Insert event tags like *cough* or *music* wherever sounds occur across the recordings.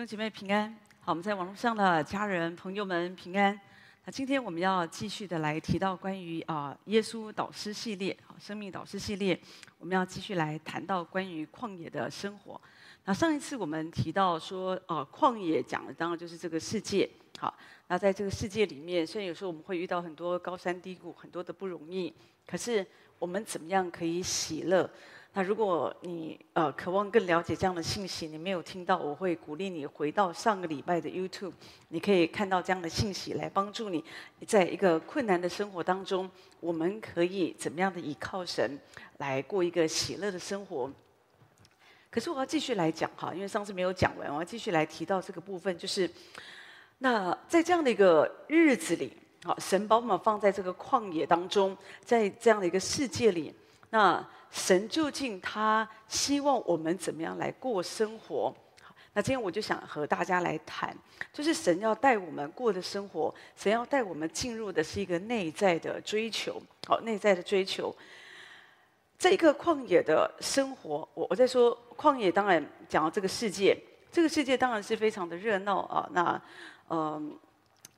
弟兄姐妹平安，好，我们在网络上的家人朋友们平安。那今天我们要继续的来提到关于啊耶稣导师系列，好，生命导师系列，我们要继续来谈到关于旷野的生活。那上一次我们提到说，啊旷野讲的当然就是这个世界，好，那在这个世界里面，虽然有时候我们会遇到很多高山低谷，很多的不容易，可是我们怎么样可以喜乐？那如果你呃渴望更了解这样的信息，你没有听到，我会鼓励你回到上个礼拜的 YouTube，你可以看到这样的信息来帮助你，在一个困难的生活当中，我们可以怎么样的依靠神来过一个喜乐的生活。可是我要继续来讲哈，因为上次没有讲完，我要继续来提到这个部分，就是那在这样的一个日子里，好，神把我们放在这个旷野当中，在这样的一个世界里，那。神究竟他希望我们怎么样来过生活？那今天我就想和大家来谈，就是神要带我们过的生活，神要带我们进入的是一个内在的追求，好，内在的追求。这一个旷野的生活，我我在说旷野，当然讲到这个世界，这个世界当然是非常的热闹啊。那嗯，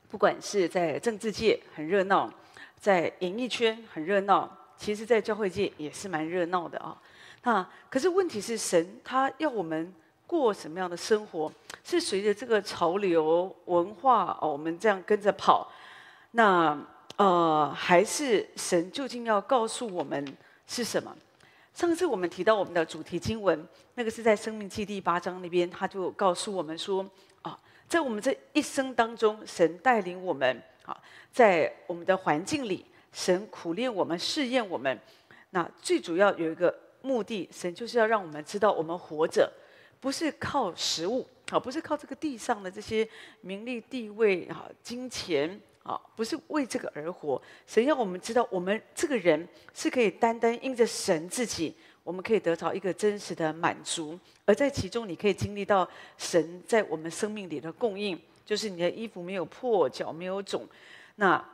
不管是在政治界很热闹，在演艺圈很热闹。其实，在教会界也是蛮热闹的啊。那可是问题是，神他要我们过什么样的生活？是随着这个潮流文化哦，我们这样跟着跑？那呃，还是神究竟要告诉我们是什么？上次我们提到我们的主题经文，那个是在《生命记》第八章那边，他就告诉我们说啊，在我们这一生当中，神带领我们啊，在我们的环境里。神苦练我们，试验我们，那最主要有一个目的，神就是要让我们知道，我们活着不是靠食物，啊，不是靠这个地上的这些名利地位啊、金钱啊，不是为这个而活。神要我们知道，我们这个人是可以单单因着神自己，我们可以得到一个真实的满足，而在其中，你可以经历到神在我们生命里的供应，就是你的衣服没有破，脚没有肿，那。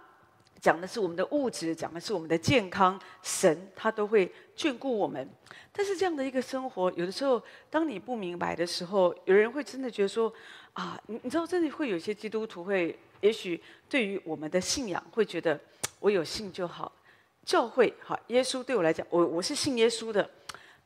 讲的是我们的物质，讲的是我们的健康，神他都会眷顾我们。但是这样的一个生活，有的时候当你不明白的时候，有人会真的觉得说啊，你你知道，真的会有些基督徒会，也许对于我们的信仰会觉得，我有信就好，教会好，耶稣对我来讲，我我是信耶稣的，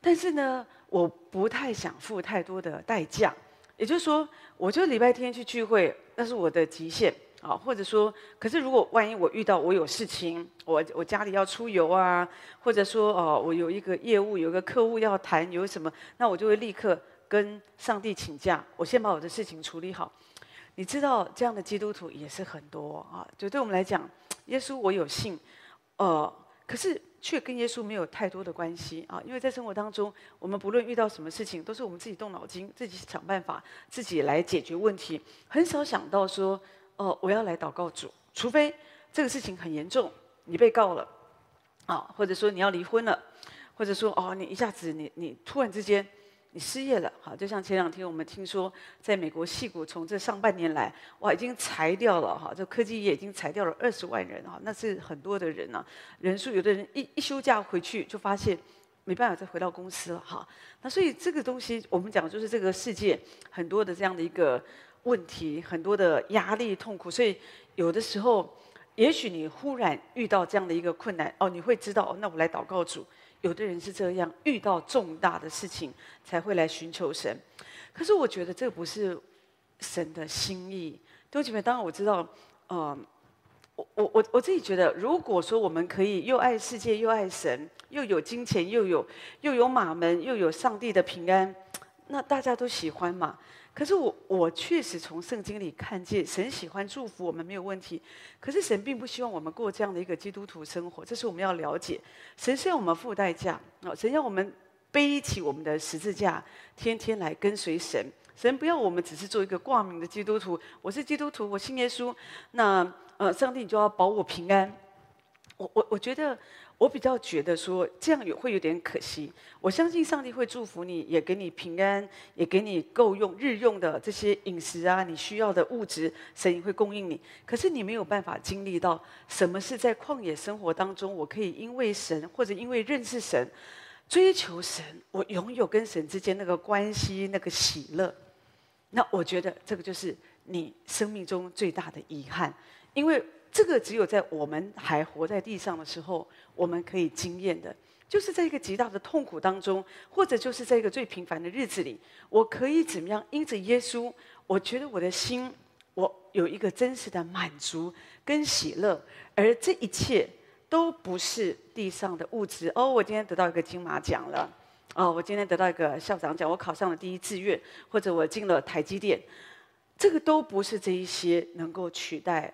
但是呢，我不太想付太多的代价。也就是说，我就礼拜天去聚会，那是我的极限。啊，或者说，可是如果万一我遇到我有事情，我我家里要出游啊，或者说哦，我有一个业务，有一个客户要谈，有什么，那我就会立刻跟上帝请假，我先把我的事情处理好。你知道这样的基督徒也是很多啊，就对我们来讲，耶稣我有信，呃，可是却跟耶稣没有太多的关系啊，因为在生活当中，我们不论遇到什么事情，都是我们自己动脑筋，自己想办法，自己来解决问题，很少想到说。哦，我要来祷告主，除非这个事情很严重，你被告了，啊，或者说你要离婚了，或者说哦，你一下子你你突然之间你失业了，好，就像前两天我们听说，在美国矽谷从这上半年来，哇，已经裁掉了哈，这科技业已经裁掉了二十万人哈，那是很多的人呐，人数有的人一一休假回去就发现没办法再回到公司了哈，那所以这个东西我们讲就是这个世界很多的这样的一个。问题很多的压力痛苦，所以有的时候，也许你忽然遇到这样的一个困难，哦，你会知道，哦，那我来祷告主。有的人是这样，遇到重大的事情才会来寻求神。可是我觉得这不是神的心意。弟兄姐妹，当然我知道，嗯，我我我我自己觉得，如果说我们可以又爱世界又爱神，又有金钱又有又有马门又有上帝的平安，那大家都喜欢嘛。可是我我确实从圣经里看见，神喜欢祝福我们没有问题，可是神并不希望我们过这样的一个基督徒生活，这是我们要了解。神是要我们付代价啊，神要我们背起我们的十字架，天天来跟随神。神不要我们只是做一个挂名的基督徒，我是基督徒，我信耶稣，那呃，上帝你就要保我平安。我我我觉得。我比较觉得说这样也会有点可惜。我相信上帝会祝福你，也给你平安，也给你够用日用的这些饮食啊，你需要的物质，神也会供应你。可是你没有办法经历到什么是在旷野生活当中，我可以因为神或者因为认识神，追求神，我拥有跟神之间那个关系那个喜乐。那我觉得这个就是你生命中最大的遗憾，因为这个只有在我们还活在地上的时候，我们可以经验的，就是在一个极大的痛苦当中，或者就是在一个最平凡的日子里，我可以怎么样？因着耶稣，我觉得我的心，我有一个真实的满足跟喜乐，而这一切都不是地上的物质。哦，我今天得到一个金马奖了，哦，我今天得到一个校长奖，我考上了第一志愿，或者我进了台积电，这个都不是这一些能够取代。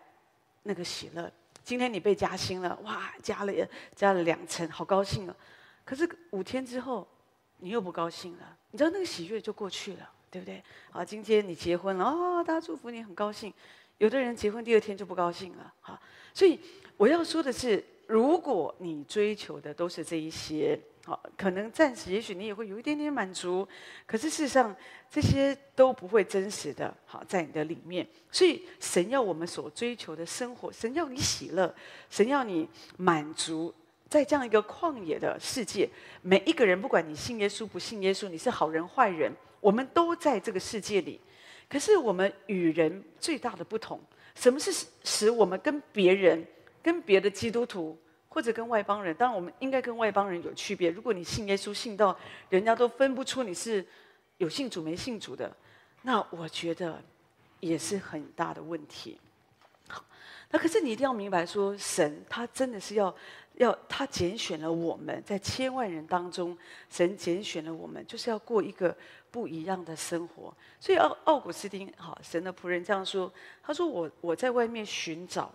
那个喜乐，今天你被加薪了，哇，加了加了两成，好高兴啊！可是五天之后，你又不高兴了，你知道那个喜悦就过去了，对不对？好，今天你结婚了，哦，大家祝福你，很高兴。有的人结婚第二天就不高兴了，哈，所以我要说的是，如果你追求的都是这一些。好，可能暂时，也许你也会有一点点满足，可是事实上，这些都不会真实的好在你的里面。所以，神要我们所追求的生活，神要你喜乐，神要你满足，在这样一个旷野的世界，每一个人，不管你信耶稣不信耶稣，你是好人坏人，我们都在这个世界里。可是，我们与人最大的不同，什么是使我们跟别人、跟别的基督徒？或者跟外邦人，当然我们应该跟外邦人有区别。如果你信耶稣，信到人家都分不出你是有信主没信主的，那我觉得也是很大的问题。那可是你一定要明白说，说神他真的是要要他拣选了我们，在千万人当中，神拣选了我们，就是要过一个不一样的生活。所以奥奥古斯丁，好，神的仆人这样说，他说我我在外面寻找。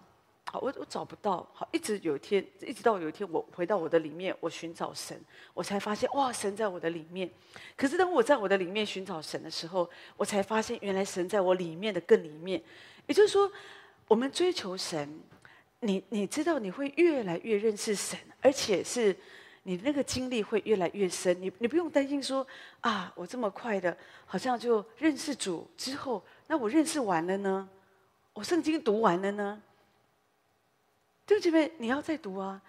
好，我我找不到。好，一直有一天，一直到有一天，我回到我的里面，我寻找神，我才发现，哇，神在我的里面。可是当我在我的里面寻找神的时候，我才发现，原来神在我里面的更里面。也就是说，我们追求神，你你知道，你会越来越认识神，而且是你那个经历会越来越深。你你不用担心说，啊，我这么快的，好像就认识主之后，那我认识完了呢？我圣经读完了呢？对不起，你要再读啊！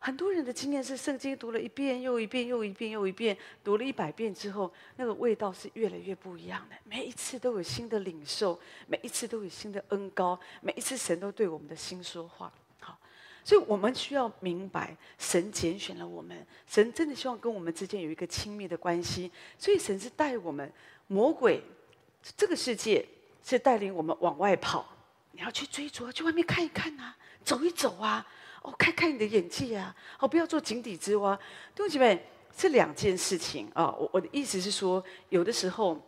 很多人的经验是圣经读了一遍又一遍又一遍又一遍，读了一百遍之后，那个味道是越来越不一样的。每一次都有新的领受，每一次都有新的恩膏，每一次神都对我们的心说话。好，所以我们需要明白，神拣选了我们，神真的希望跟我们之间有一个亲密的关系。所以神是带我们，魔鬼这个世界是带领我们往外跑，你要去追逐，去外面看一看呐、走一走啊，哦，开开你的眼界啊，哦，不要做井底之蛙。弟兄姐妹，这两件事情啊，我我的意思是说，有的时候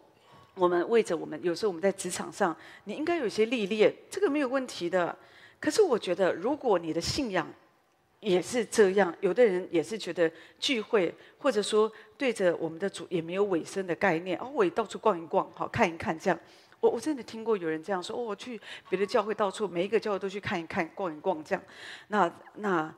我们为着我们，有时候我们在职场上，你应该有些历练，这个没有问题的。可是我觉得，如果你的信仰也是这样，有的人也是觉得聚会，或者说对着我们的主也没有尾声的概念，哦，我也到处逛一逛，好看一看这样。我我真的听过有人这样说，哦，我去别的教会，到处每一个教会都去看一看、逛一逛，这样，那那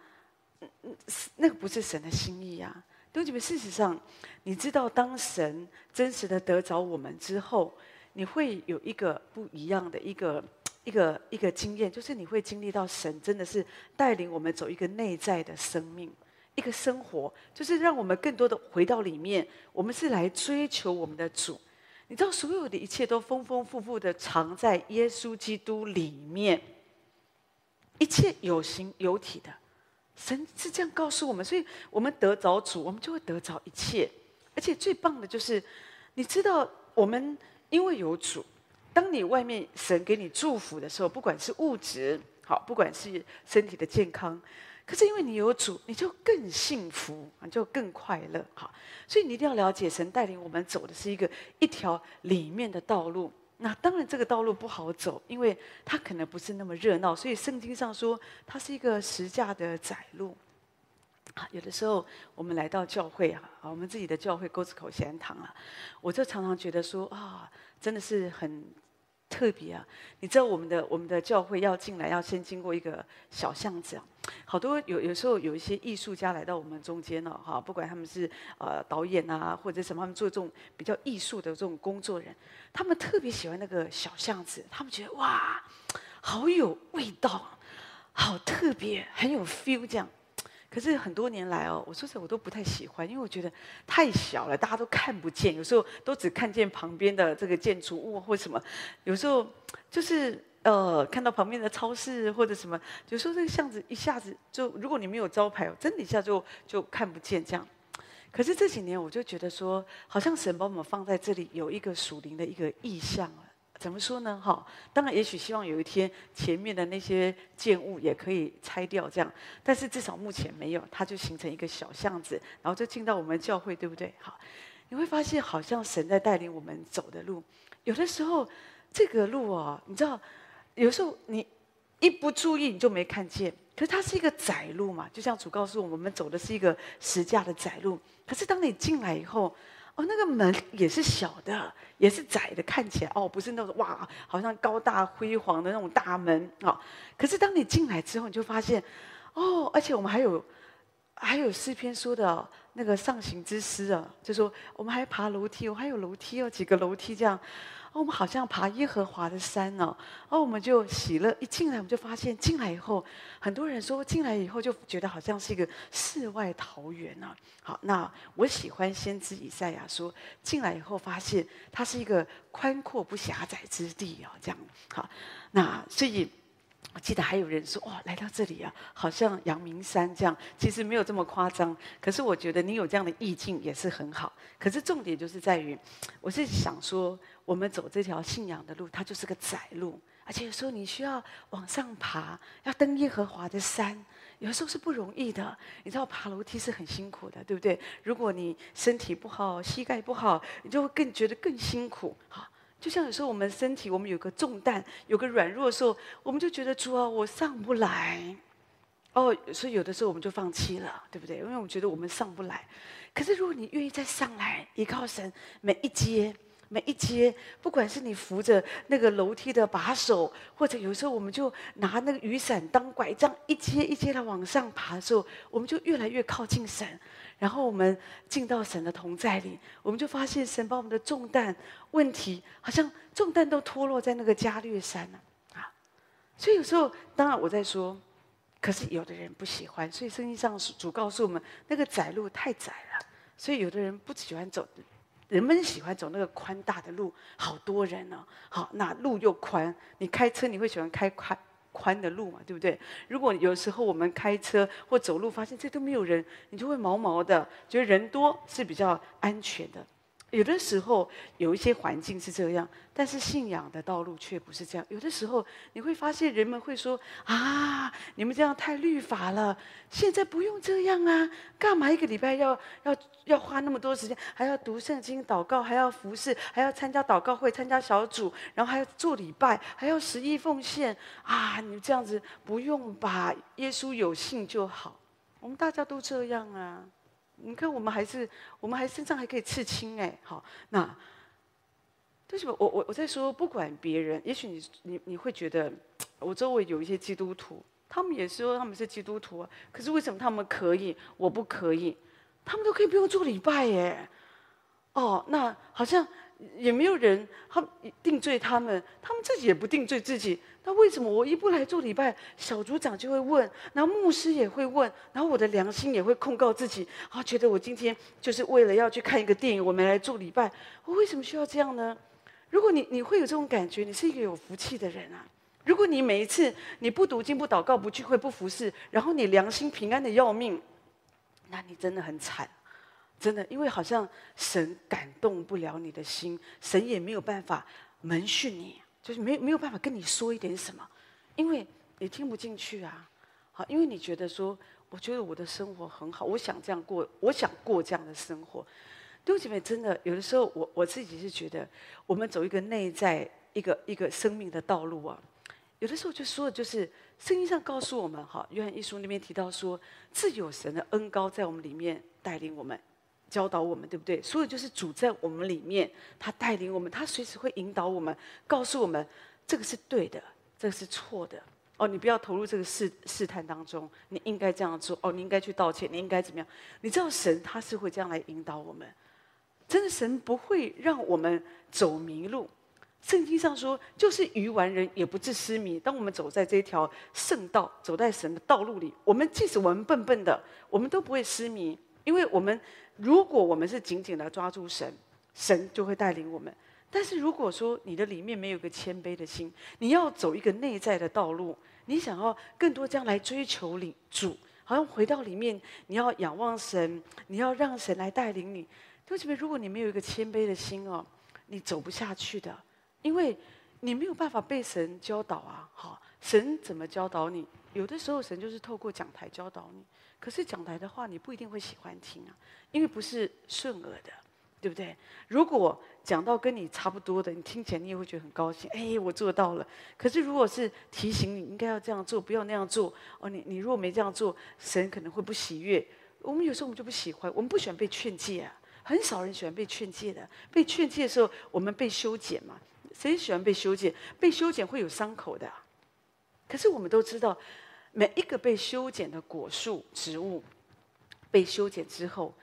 那个不是神的心意呀、啊。弟兄姐妹，事实上，你知道，当神真实的得着我们之后，你会有一个不一样的一个一个一个经验，就是你会经历到神真的是带领我们走一个内在的生命，一个生活，就是让我们更多的回到里面，我们是来追求我们的主。你知道，所有的一切都丰丰富富的藏在耶稣基督里面，一切有形有体的，神是这样告诉我们，所以我们得着主，我们就会得着一切。而且最棒的就是，你知道，我们因为有主，当你外面神给你祝福的时候，不管是物质好，不管是身体的健康。可是因为你有主，你就更幸福，你就更快乐，哈。所以你一定要了解，神带领我们走的是一个一条里面的道路。那当然这个道路不好走，因为它可能不是那么热闹。所以圣经上说，它是一个十架的窄路。啊，有的时候我们来到教会啊，我们自己的教会沟子口贤堂啊，我就常常觉得说啊，真的是很。特别啊！你知道我们的我们的教会要进来，要先经过一个小巷子啊。好多有有时候有一些艺术家来到我们中间了哈，不管他们是呃导演啊，或者什么，他们做这种比较艺术的这种工作人，他们特别喜欢那个小巷子，他们觉得哇，好有味道，好特别，很有 feel 这样。可是很多年来哦，我说实我都不太喜欢，因为我觉得太小了，大家都看不见。有时候都只看见旁边的这个建筑物或什么，有时候就是呃看到旁边的超市或者什么，有时候这个巷子一下子就，如果你没有招牌，真的一下就就看不见这样。可是这几年我就觉得说，好像神把我们放在这里，有一个属灵的一个意象了。怎么说呢？哈，当然，也许希望有一天前面的那些建物也可以拆掉，这样。但是至少目前没有，它就形成一个小巷子，然后就进到我们教会，对不对？好，你会发现好像神在带领我们走的路，有的时候这个路哦，你知道，有时候你一不注意你就没看见，可是它是一个窄路嘛，就像主告诉我们，我们走的是一个十架的窄路。可是当你进来以后，哦，那个门也是小的，也是窄的，看起来哦，不是那种哇，好像高大辉煌的那种大门啊、哦。可是当你进来之后，你就发现，哦，而且我们还有，还有诗篇说的、那个上行之诗啊，就说我们还爬楼梯，我还有楼梯哦，几个楼梯这样。哦，我们好像爬耶和华的山哦，哦，我们就喜乐。一进来，我们就发现进来以后，很多人说进来以后就觉得好像是一个世外桃源呢、好，那我喜欢先知以赛亚说，进来以后发现它是一个宽阔不狭窄之地哦，这样。好，那所以。我记得还有人说哇，来到这里啊，好像阳明山这样。其实没有这么夸张，可是我觉得你有这样的意境也是很好。可是重点就是在于，我是想说，我们走这条信仰的路，它就是个窄路，而且有时候你需要往上爬，要登耶和华的山，有时候是不容易的。你知道爬楼梯是很辛苦的，对不对？如果你身体不好，膝盖不好，你就会更觉得更辛苦。好。就像有时候我们身体，我们有个重担，有个软弱的时候，我们就觉得主啊，我上不来。哦，所以有的时候我们就放弃了，对不对？因为我觉得我们上不来。可是如果你愿意再上来，依靠神，每一阶、每一阶，不管是你扶着那个楼梯的把手，或者有时候我们就拿那个雨伞当拐杖，一阶一阶的往上爬的时候，我们就越来越靠近神。然后我们进到神的同在里，我们就发现神把我们的重担、问题，好像重担都脱落在那个加略山了啊！所以有时候，当然我在说，可是有的人不喜欢，所以圣经上主告诉我们，那个窄路太窄了，所以有的人不喜欢走，人们喜欢走那个宽大的路，好多人呢、哦，好，那路又宽，你开车你会喜欢开宽。宽的路嘛，对不对？如果有时候我们开车或走路，发现这都没有人，你就会毛毛的，觉得人多是比较安全的。有的时候有一些环境是这样，但是信仰的道路却不是这样。有的时候你会发现人们会说：“啊，你们这样太律法了，现在不用这样啊，干嘛一个礼拜要要要花那么多时间，还要读圣经、祷告，还要服侍，还要参加祷告会、参加小组，然后还要做礼拜，还要十一奉献啊！你们这样子不用吧？耶稣有信就好，我们大家都这样啊。”你看，我们还是，我们还身上还可以刺青哎，好，那为什么我我我在说，不管别人，也许你你你会觉得，我周围有一些基督徒，他们也说他们是基督徒啊，可是为什么他们可以，我不可以？他们都可以不用做礼拜耶，哦，那好像也没有人他定罪他们，他们自己也不定罪自己。那为什么我一不来做礼拜，小组长就会问，然后牧师也会问，然后我的良心也会控告自己，啊，觉得我今天就是为了要去看一个电影，我没来做礼拜，我为什么需要这样呢？如果你你会有这种感觉，你是一个有福气的人啊。如果你每一次你不读经、不祷告、不聚会、不服侍，然后你良心平安的要命，那你真的很惨，真的，因为好像神感动不了你的心，神也没有办法门训你。就是没没有办法跟你说一点什么，因为你听不进去啊，好，因为你觉得说，我觉得我的生活很好，我想这样过，我想过这样的生活。弟兄姐妹，真的有的时候我，我自己是觉得，我们走一个内在一个一个生命的道路啊，有的时候就说的就是圣经上告诉我们，哈，约翰一书那边提到说，自有神的恩高在我们里面带领我们。教导我们，对不对？所以就是主在我们里面，他带领我们，他随时会引导我们，告诉我们这个是对的，这个是错的。哦，你不要投入这个试试探当中，你应该这样做。哦，你应该去道歉，你应该怎么样？你知道神他是会这样来引导我们，真的，神不会让我们走迷路。圣经上说，就是愚顽人也不致失迷。当我们走在这条圣道，走在神的道路里，我们即使我们笨笨的，我们都不会失迷，因为我们如果我们是紧紧的抓住神，神就会带领我们。但是如果说你的里面没有一个谦卑的心，你要走一个内在的道路，你想要更多这样来追求领主，好像回到里面，你要仰望神，你要让神来带领你。为什么？如果你没有一个谦卑的心哦，你走不下去的，因为你没有办法被神教导啊。好，神怎么教导你？有的时候神就是透过讲台教导你，可是讲台的话你不一定会喜欢听啊，因为不是顺耳的。对不对？如果讲到跟你差不多的，你听起来你也会觉得很高兴。哎，我做到了。可是如果是提醒你应该要这样做，不要那样做哦，你你如果没这样做，神可能会不喜悦。我们有时候我们就不喜欢，我们不喜欢被劝诫啊。很少人喜欢被劝诫的。被劝诫的时候，我们被修剪嘛。谁喜欢被修剪？被修剪会有伤口的。可是我们都知道，每一个被修剪的果树植物，被修剪之后。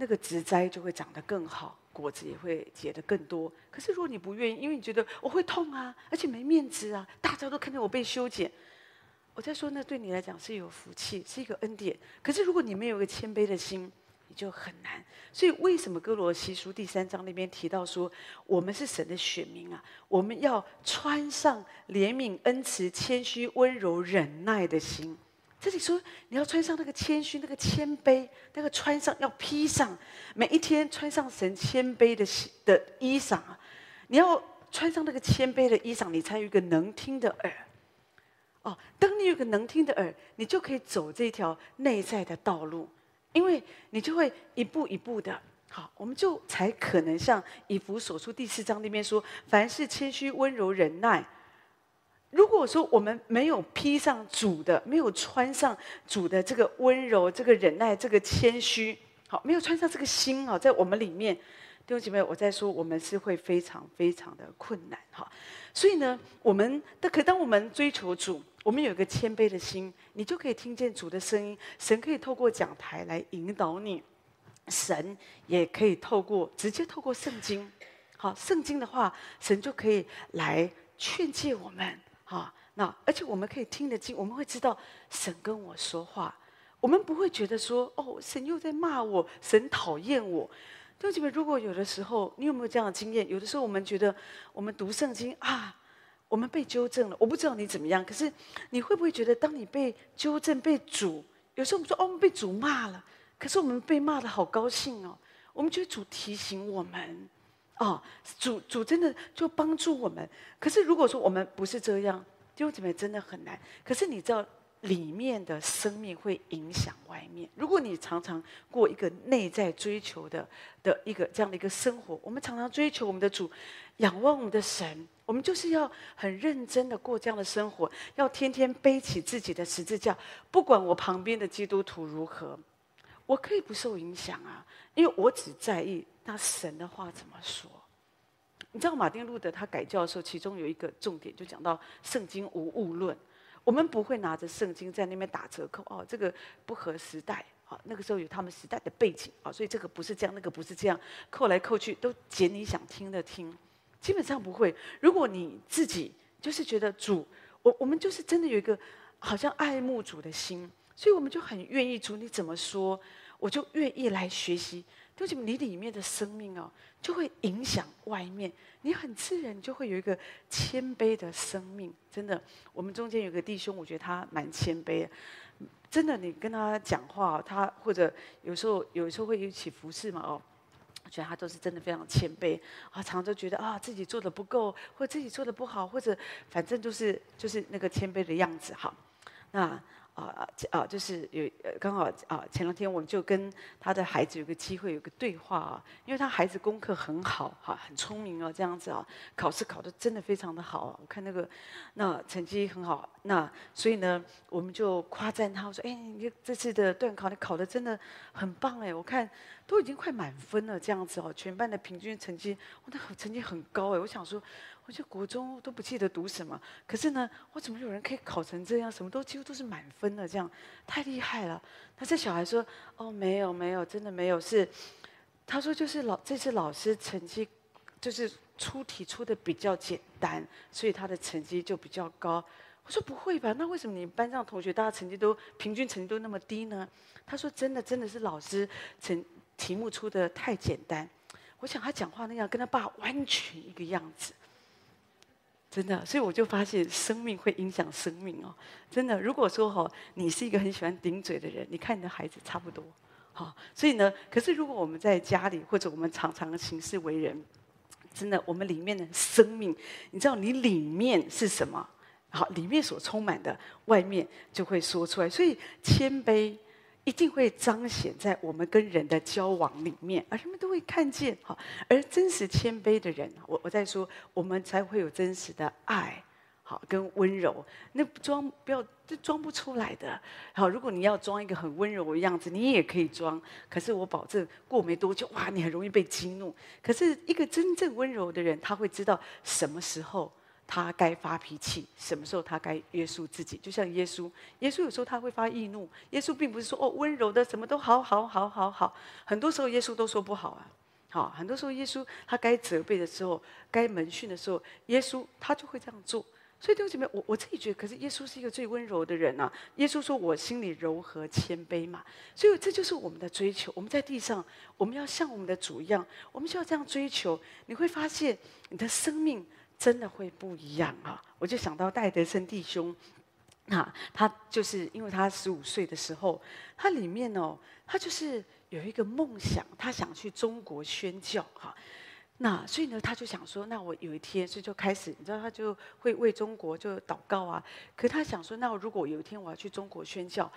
那个植栽就会长得更好，果子也会结得更多。可是如果你不愿意，因为你觉得我会痛啊，而且没面子啊，大家都看见我被修剪。我在说，那对你来讲是有福气，是一个恩典。可是如果你没有一个谦卑的心，就很难。所以为什么歌罗西书第三章那边提到说，我们是神的选民啊，我们要穿上怜悯、恩慈、谦虚、温柔、忍耐的心。这里说，你要穿上那个谦虚、那个谦卑，那个穿上要披上，每一天穿上神谦卑的的衣裳啊！你要穿上那个谦卑的衣裳，你才有一个能听的耳。哦，当你有个能听的耳，你就可以走这条内在的道路，因为你就会一步一步的。好，我们就才可能像以弗所书第四章那边说：凡事谦虚、温柔、忍耐。如果说我们没有披上主的，没有穿上主的这个温柔、这个忍耐、这个谦虚，好，没有穿上这个心啊，在我们里面，弟兄姐妹，我在说，我们是会非常非常的困难哈。所以呢，我们的可当我们追求主，我们有一个谦卑的心，你就可以听见主的声音，神可以透过讲台来引导你，神也可以透过直接透过圣经，好，圣经的话，神就可以来劝诫我们。哈，那而且我们可以听得进，我们会知道神跟我说话，我们不会觉得说哦，神又在骂我，神讨厌我。弟兄姐妹，如果有的时候你有没有这样的经验？有的时候我们觉得我们读圣经啊，我们被纠正了，我不知道你怎么样，可是你会不会觉得，当你被纠正、被主，有时候我们说哦，我们被主骂了，可是我们被骂得好高兴哦，我们觉得主提醒我们。哦，主主真的就帮助我们。可是如果说我们不是这样，弟兄姊妹真的很难。可是你知道，里面的生命会影响外面。如果你常常过一个内在追求的的一个这样的一个生活，我们常常追求我们的主，仰望我们的神，我们就是要很认真的过这样的生活，要天天背起自己的十字架，不管我旁边的基督徒如何，我可以不受影响啊，因为我只在意。那神的话怎么说？你知道马丁路德他改教的时候，其中有一个重点就讲到圣经无误论。我们不会拿着圣经在那边打折扣哦，这个不合时代啊。那个时候有他们时代的背景啊，所以这个不是这样，那个不是这样，扣来扣去都捡你想听的听。基本上不会。如果你自己就是觉得主，我我们就是真的有一个好像爱慕主的心，所以我们就很愿意主你怎么说，我就愿意来学习。就是你里面的生命哦，就会影响外面。你很自然就会有一个谦卑的生命。真的，我们中间有个弟兄，我觉得他蛮谦卑的。真的，你跟他讲话，他或者有时候有时候会一起服侍嘛哦，我觉得他都是真的非常谦卑啊，常常都觉得啊自己做的不够，或自己做的不好，或者反正就是就是那个谦卑的样子哈。那。啊啊，就是有刚好啊，前两天我们就跟他的孩子有个机会有个对话啊，因为他孩子功课很好哈，很聪明哦，这样子啊，考试考得真的非常的好，我看那个那成绩很好，那所以呢，我们就夸赞他，我说哎，你这次的段考你考得真的很棒哎，我看都已经快满分了这样子哦，全班的平均成绩，我的成绩很高哎，我想说。我就国中都不记得读什么，可是呢，我怎么有人可以考成这样，什么都几乎都是满分的，这样太厉害了。他这小孩说：“哦，没有没有，真的没有。”是他说就是老这次老师成绩就是出题出的比较简单，所以他的成绩就比较高。我说不会吧？那为什么你们班上同学大家成绩都平均成绩都那么低呢？他说真的，真的是老师成题目出的太简单。我想他讲话那样跟他爸完全一个样子，真的。所以我就发现生命会影响生命哦，真的。如果说哈，你是一个很喜欢顶嘴的人，你看你的孩子差不多。好，所以呢，可是如果我们在家里，或者我们常常行事为人，真的，我们里面的生命，你知道你里面是什么？好，里面所充满的，外面就会说出来。所以谦卑一定会彰显在我们跟人的交往里面，而他们都会看见。好，而真实谦卑的人，我我在说，我们才会有真实的爱。好，跟温柔，那装不要，这装不出来的。好，如果你要装一个很温柔的样子，你也可以装。可是我保证，过没多久，哇，你很容易被激怒。可是一个真正温柔的人，他会知道什么时候他该发脾气，什么时候他该约束自己。就像耶稣，耶稣有时候他会发易怒。耶稣并不是说哦温柔的什么都好好好好好，很多时候耶稣都说不好啊。好，很多时候耶稣他该责备的时候，该门训的时候，耶稣他就会这样做。所以弟兄姐妹，我我自己觉得，可是耶稣是一个最温柔的人、啊。耶稣说：“我心里柔和谦卑嘛。”所以这就是我们的追求。我们在地上，我们要像我们的主一样，我们需要这样追求。你会发现，你的生命真的会不一样啊！我就想到戴德生弟兄，啊，他就是因为他十五岁的时候，他里面哦，他就是有一个梦想，他想去中国宣教哈。那所以呢，他就想说，那我有一天，所以就开始，你知道，他就会为中国就祷告啊。可他想说，那如果有一天我要去中国宣教。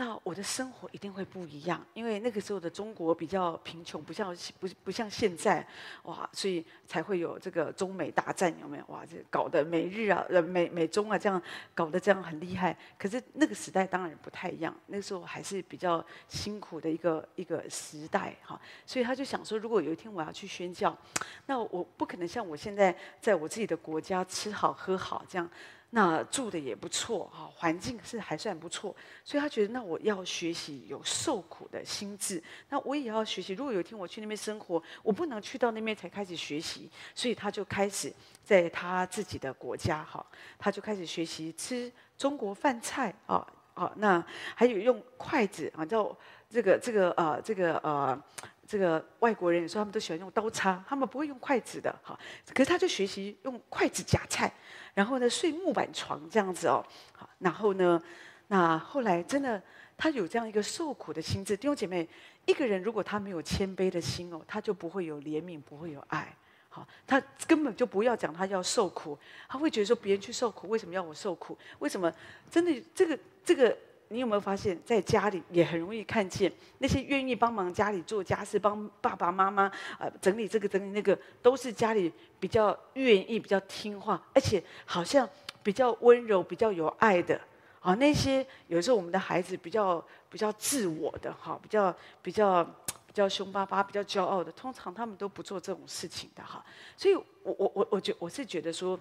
那我的生活一定会不一样，因为那个时候的中国比较贫穷，不像不不像现在，哇，所以才会有这个中美大战，有没有？哇，这搞得美日啊，呃，美美中啊，这样搞得这样很厉害。可是那个时代当然不太一样，那时候还是比较辛苦的一个一个时代哈。所以他就想说，如果有一天我要去宣教，那我不可能像我现在在我自己的国家吃好喝好这样。那住的也不错哈，环境是还算不错，所以他觉得那我要学习有受苦的心智，那我也要学习。如果有一天我去那边生活，我不能去到那边才开始学习，所以他就开始在他自己的国家哈，他就开始学习吃中国饭菜啊啊，那还有用筷子啊，叫这个这个呃这个呃。这个外国人有时候他们都喜欢用刀叉，他们不会用筷子的哈。可是他就学习用筷子夹菜，然后呢睡木板床这样子哦。好，然后呢，那后来真的他有这样一个受苦的心智。弟兄姐妹，一个人如果他没有谦卑的心哦，他就不会有怜悯，不会有爱。好，他根本就不要讲他要受苦，他会觉得说别人去受苦，为什么要我受苦？为什么？真的这个这个。你有没有发现，在家里也很容易看见那些愿意帮忙家里做家事、帮爸爸妈妈呃整理这个整理那个，都是家里比较愿意、比较听话，而且好像比较温柔、比较有爱的。啊，那些有时候我们的孩子比较比较自我的哈，比较比较比较凶巴巴、比较骄傲的，通常他们都不做这种事情的哈。所以我我我我觉我是觉得说。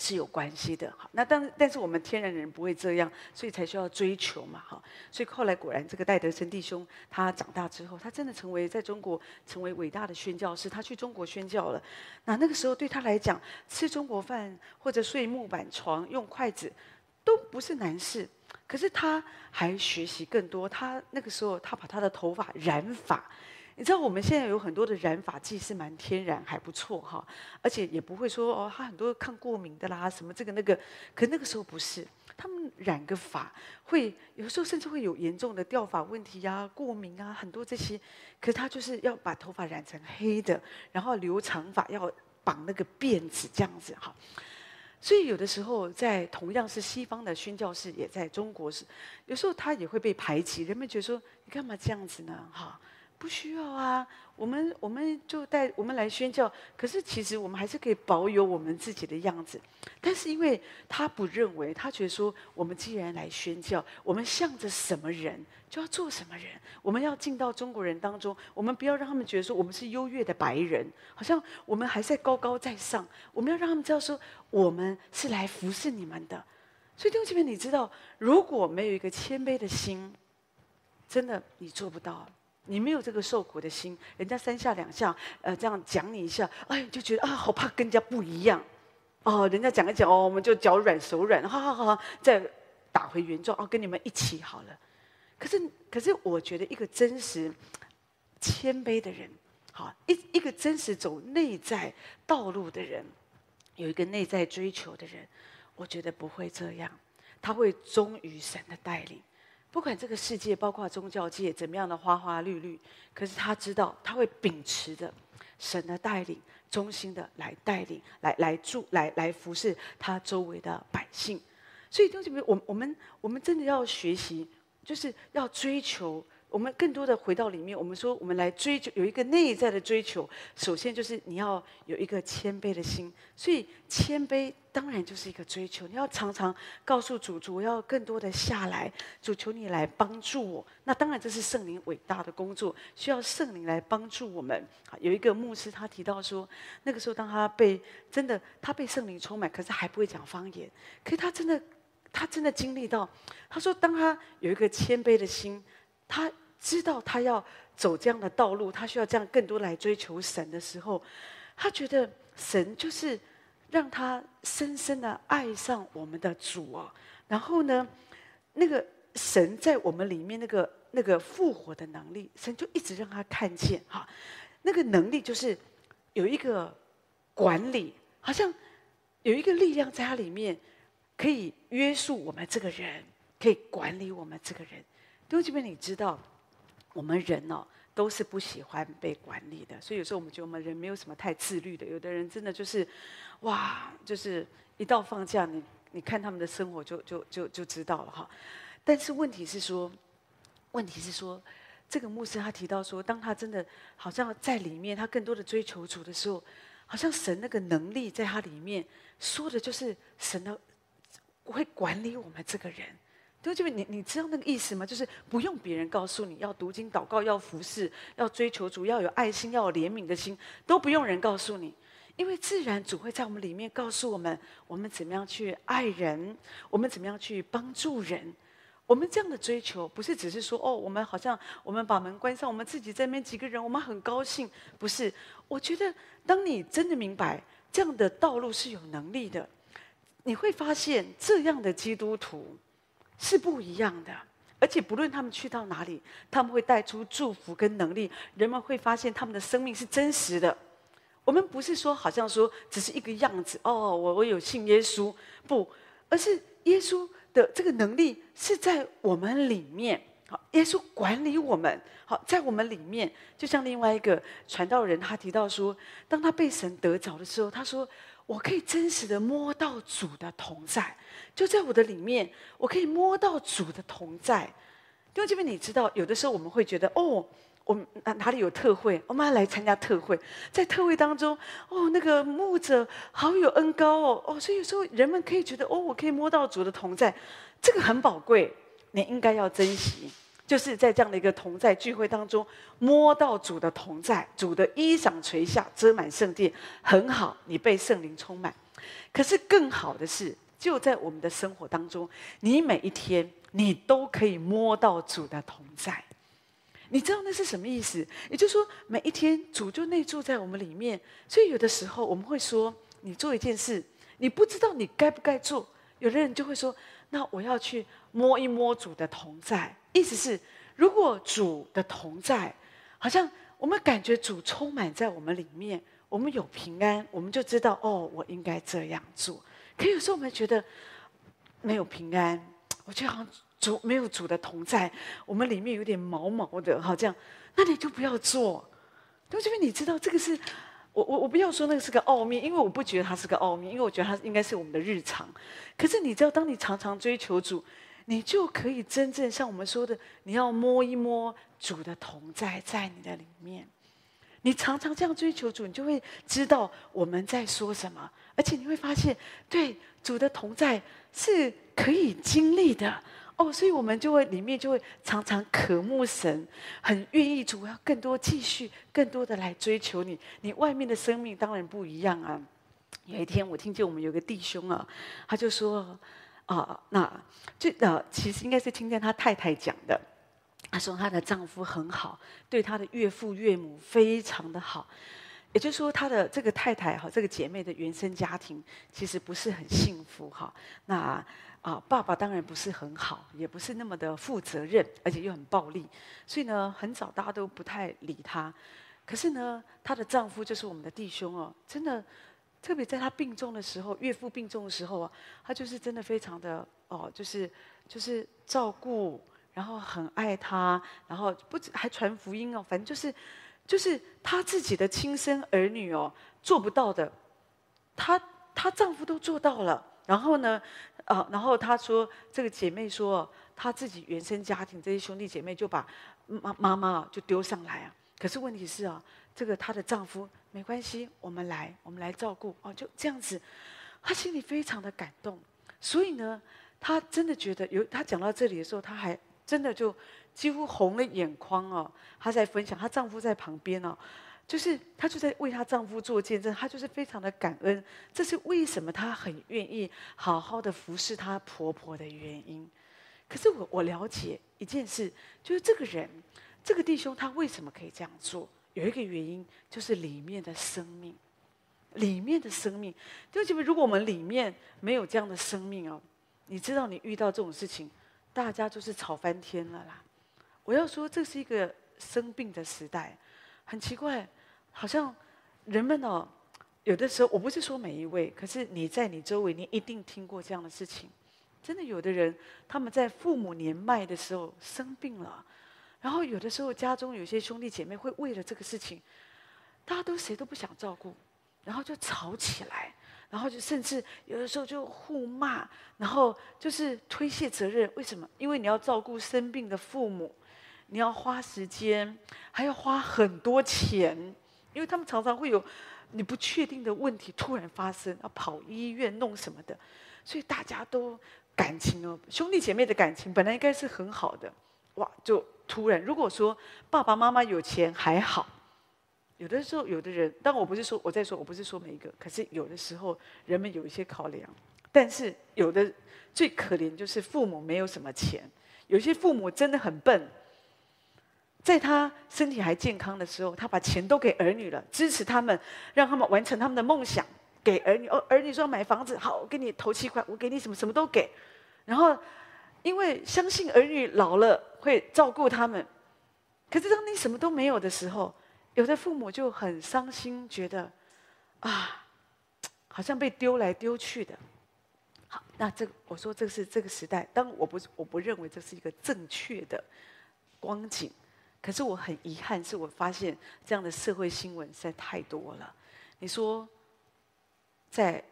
是有关系的，好，那但但是我们天然人不会这样，所以才需要追求嘛，哈，所以后来果然这个戴德生弟兄他长大之后，他真的成为在中国成为伟大的宣教师，他去中国宣教了。那那个时候对他来讲，吃中国饭或者睡木板床用筷子都不是难事，可是他还学习更多。他那个时候他把他的头发染发。你知道我们现在有很多的染发剂是蛮天然，还不错哈，而且也不会说哦，它很多抗过敏的啦，什么这个那个。可那个时候不是，他们染个发会有时候甚至会有严重的掉发问题呀、啊、过敏啊，很多这些。可是他就是要把头发染成黑的，然后留长发要绑那个辫子这样子哈。所以有的时候在同样是西方的宣教士，也在中国是，有时候他也会被排挤，人们觉得说你干嘛这样子呢？哈。不需要啊，我们我们就带我们来宣教，可是其实我们还是可以保有我们自己的样子。但是因为他不认为，他觉得说，我们既然来宣教，我们向着什么人就要做什么人。我们要进到中国人当中，我们不要让他们觉得说我们是优越的白人，好像我们还在高高在上。我们要让他们知道说，我们是来服侍你们的。所以弟兄姐妹，你知道，如果没有一个谦卑的心，真的你做不到。你没有这个受苦的心，人家三下两下，呃，这样讲你一下，哎，就觉得啊，好怕跟人家不一样，哦，人家讲一讲哦，我们就脚软手软，好好好，再打回原状，哦，跟你们一起好了。可是，可是，我觉得一个真实谦卑的人，好，一一个真实走内在道路的人，有一个内在追求的人，我觉得不会这样，他会忠于神的带领。不管这个世界，包括宗教界怎么样的花花绿绿，可是他知道他会秉持着神的带领，忠心的来带领，来来助，来来服侍他周围的百姓。所以，弟兄姐妹，我我们我们真的要学习，就是要追求。我们更多的回到里面，我们说我们来追求有一个内在的追求，首先就是你要有一个谦卑的心。所以谦卑当然就是一个追求，你要常常告诉主，主我要更多的下来，主求你来帮助我。那当然这是圣灵伟大的工作，需要圣灵来帮助我们。有一个牧师他提到说，那个时候当他被真的他被圣灵充满，可是还不会讲方言，可是他真的他真的经历到，他说当他有一个谦卑的心。他知道他要走这样的道路，他需要这样更多来追求神的时候，他觉得神就是让他深深的爱上我们的主啊。然后呢，那个神在我们里面那个那个复活的能力，神就一直让他看见哈，那个能力就是有一个管理，好像有一个力量在他里面，可以约束我们这个人，可以管理我们这个人。弟兄姐妹，你知道，我们人哦都是不喜欢被管理的，所以有时候我们觉得我们人没有什么太自律的。有的人真的就是，哇，就是一到放假，你你看他们的生活就就就就知道了哈。但是问题是说，问题是说，这个牧师他提到说，当他真的好像在里面，他更多的追求主的时候，好像神那个能力在他里面说的就是神的会管理我们这个人。对，就你你知道那个意思吗？就是不用别人告诉你要读经祷告，要服侍，要追求主，要有爱心，要有怜悯的心，都不用人告诉你，因为自然主会在我们里面告诉我们，我们怎么样去爱人，我们怎么样去帮助人。我们这样的追求，不是只是说哦，我们好像我们把门关上，我们自己在那边几个人，我们很高兴。不是，我觉得当你真的明白这样的道路是有能力的，你会发现这样的基督徒。是不一样的，而且不论他们去到哪里，他们会带出祝福跟能力，人们会发现他们的生命是真实的。我们不是说好像说只是一个样子哦，我我有信耶稣，不，而是耶稣的这个能力是在我们里面。好，耶稣管理我们，好，在我们里面，就像另外一个传道人他提到说，当他被神得着的时候，他说。我可以真实的摸到主的同在，就在我的里面，我可以摸到主的同在。因为这边你知道，有的时候我们会觉得，哦，我们哪哪里有特会，我们要来参加特会，在特会当中，哦，那个牧者好有恩高哦，哦，所以有时候人们可以觉得，哦，我可以摸到主的同在，这个很宝贵，你应该要珍惜。就是在这样的一个同在聚会当中，摸到主的同在，主的衣裳垂下，遮满圣殿，很好，你被圣灵充满。可是更好的是，就在我们的生活当中，你每一天你都可以摸到主的同在。你知道那是什么意思？也就是说，每一天主就内住在我们里面。所以有的时候我们会说，你做一件事，你不知道你该不该做，有的人就会说，那我要去摸一摸主的同在。意思是，如果主的同在，好像我们感觉主充满在我们里面，我们有平安，我们就知道哦，我应该这样做。可有时候我们觉得没有平安，我觉得好像主没有主的同在，我们里面有点毛毛的，好这样，那你就不要做。同学们，你知道这个是我我我不要说那个是个奥秘，因为我不觉得它是个奥秘，因为我觉得它应该是我们的日常。可是你知道，当你常常追求主。你就可以真正像我们说的，你要摸一摸主的同在在你的里面。你常常这样追求主，你就会知道我们在说什么，而且你会发现，对主的同在是可以经历的哦。所以我们就会里面就会常常渴慕神，很愿意主要更多继续更多的来追求你。你外面的生命当然不一样啊。有一天我听见我们有个弟兄啊，他就说。啊，那这呃，其实应该是听见他太太讲的。她说她的丈夫很好，对她的岳父岳母非常的好。也就是说，她的这个太太哈，这个姐妹的原生家庭其实不是很幸福哈。那啊，爸爸当然不是很好，也不是那么的负责任，而且又很暴力，所以呢，很早大家都不太理她。可是呢，她的丈夫就是我们的弟兄哦，真的，特别在她病重的时候，岳父病重的时候啊，他就是真的非常的哦，就是就是照顾，然后很爱她，然后不止还传福音哦，反正就是。就是她自己的亲生儿女哦，做不到的，她她丈夫都做到了。然后呢，啊，然后她说这个姐妹说，她自己原生家庭这些兄弟姐妹就把妈妈妈就丢上来啊。可是问题是啊，这个她的丈夫没关系，我们来，我们来照顾哦，就这样子，她心里非常的感动。所以呢，她真的觉得有她讲到这里的时候，她还真的就。几乎红了眼眶哦，她在分享，她丈夫在旁边哦，就是她就在为她丈夫做见证，她就是非常的感恩，这是为什么她很愿意好好的服侍她婆婆的原因。可是我我了解一件事，就是这个人，这个弟兄他为什么可以这样做？有一个原因就是里面的生命，里面的生命。弟兄姐妹，如果我们里面没有这样的生命哦，你知道你遇到这种事情，大家就是吵翻天了啦。我要说，这是一个生病的时代，很奇怪，好像人们哦，有的时候，我不是说每一位，可是你在你周围，你一定听过这样的事情。真的，有的人他们在父母年迈的时候生病了，然后有的时候家中有些兄弟姐妹会为了这个事情，大家都谁都不想照顾，然后就吵起来，然后就甚至有的时候就互骂，然后就是推卸责任。为什么？因为你要照顾生病的父母。你要花时间，还要花很多钱，因为他们常常会有你不确定的问题突然发生，要跑医院弄什么的，所以大家都感情哦，兄弟姐妹的感情本来应该是很好的，哇，就突然如果说爸爸妈妈有钱还好，有的时候有的人，但我不是说我在说，我不是说每一个，可是有的时候人们有一些考量，但是有的最可怜就是父母没有什么钱，有些父母真的很笨。在他身体还健康的时候，他把钱都给儿女了，支持他们，让他们完成他们的梦想。给儿女哦，儿女说买房子好，我给你投七块，我给你什么什么都给。然后，因为相信儿女老了会照顾他们。可是当你什么都没有的时候，有的父母就很伤心，觉得啊，好像被丢来丢去的。好，那这我说这是这个时代，当我不我不认为这是一个正确的光景。可是我很遗憾，是我发现这样的社会新闻实在太多了。你说，在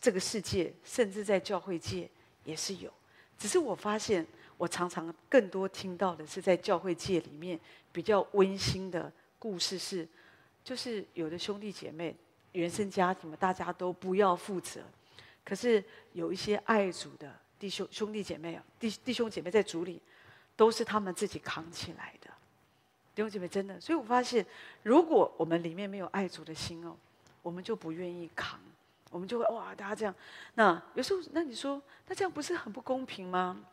这个世界，甚至在教会界也是有。只是我发现，我常常更多听到的是在教会界里面比较温馨的故事是，就是有的兄弟姐妹原生家庭嘛，大家都不要负责。可是有一些爱主的弟兄兄弟姐妹啊，弟弟兄姐妹在主里，都是他们自己扛起来的。弟兄姐妹，真的，所以我发现，如果我们里面没有爱主的心哦，我们就不愿意扛，我们就会哇，大家这样。那有时候，那你说，那这样不是很不公平吗？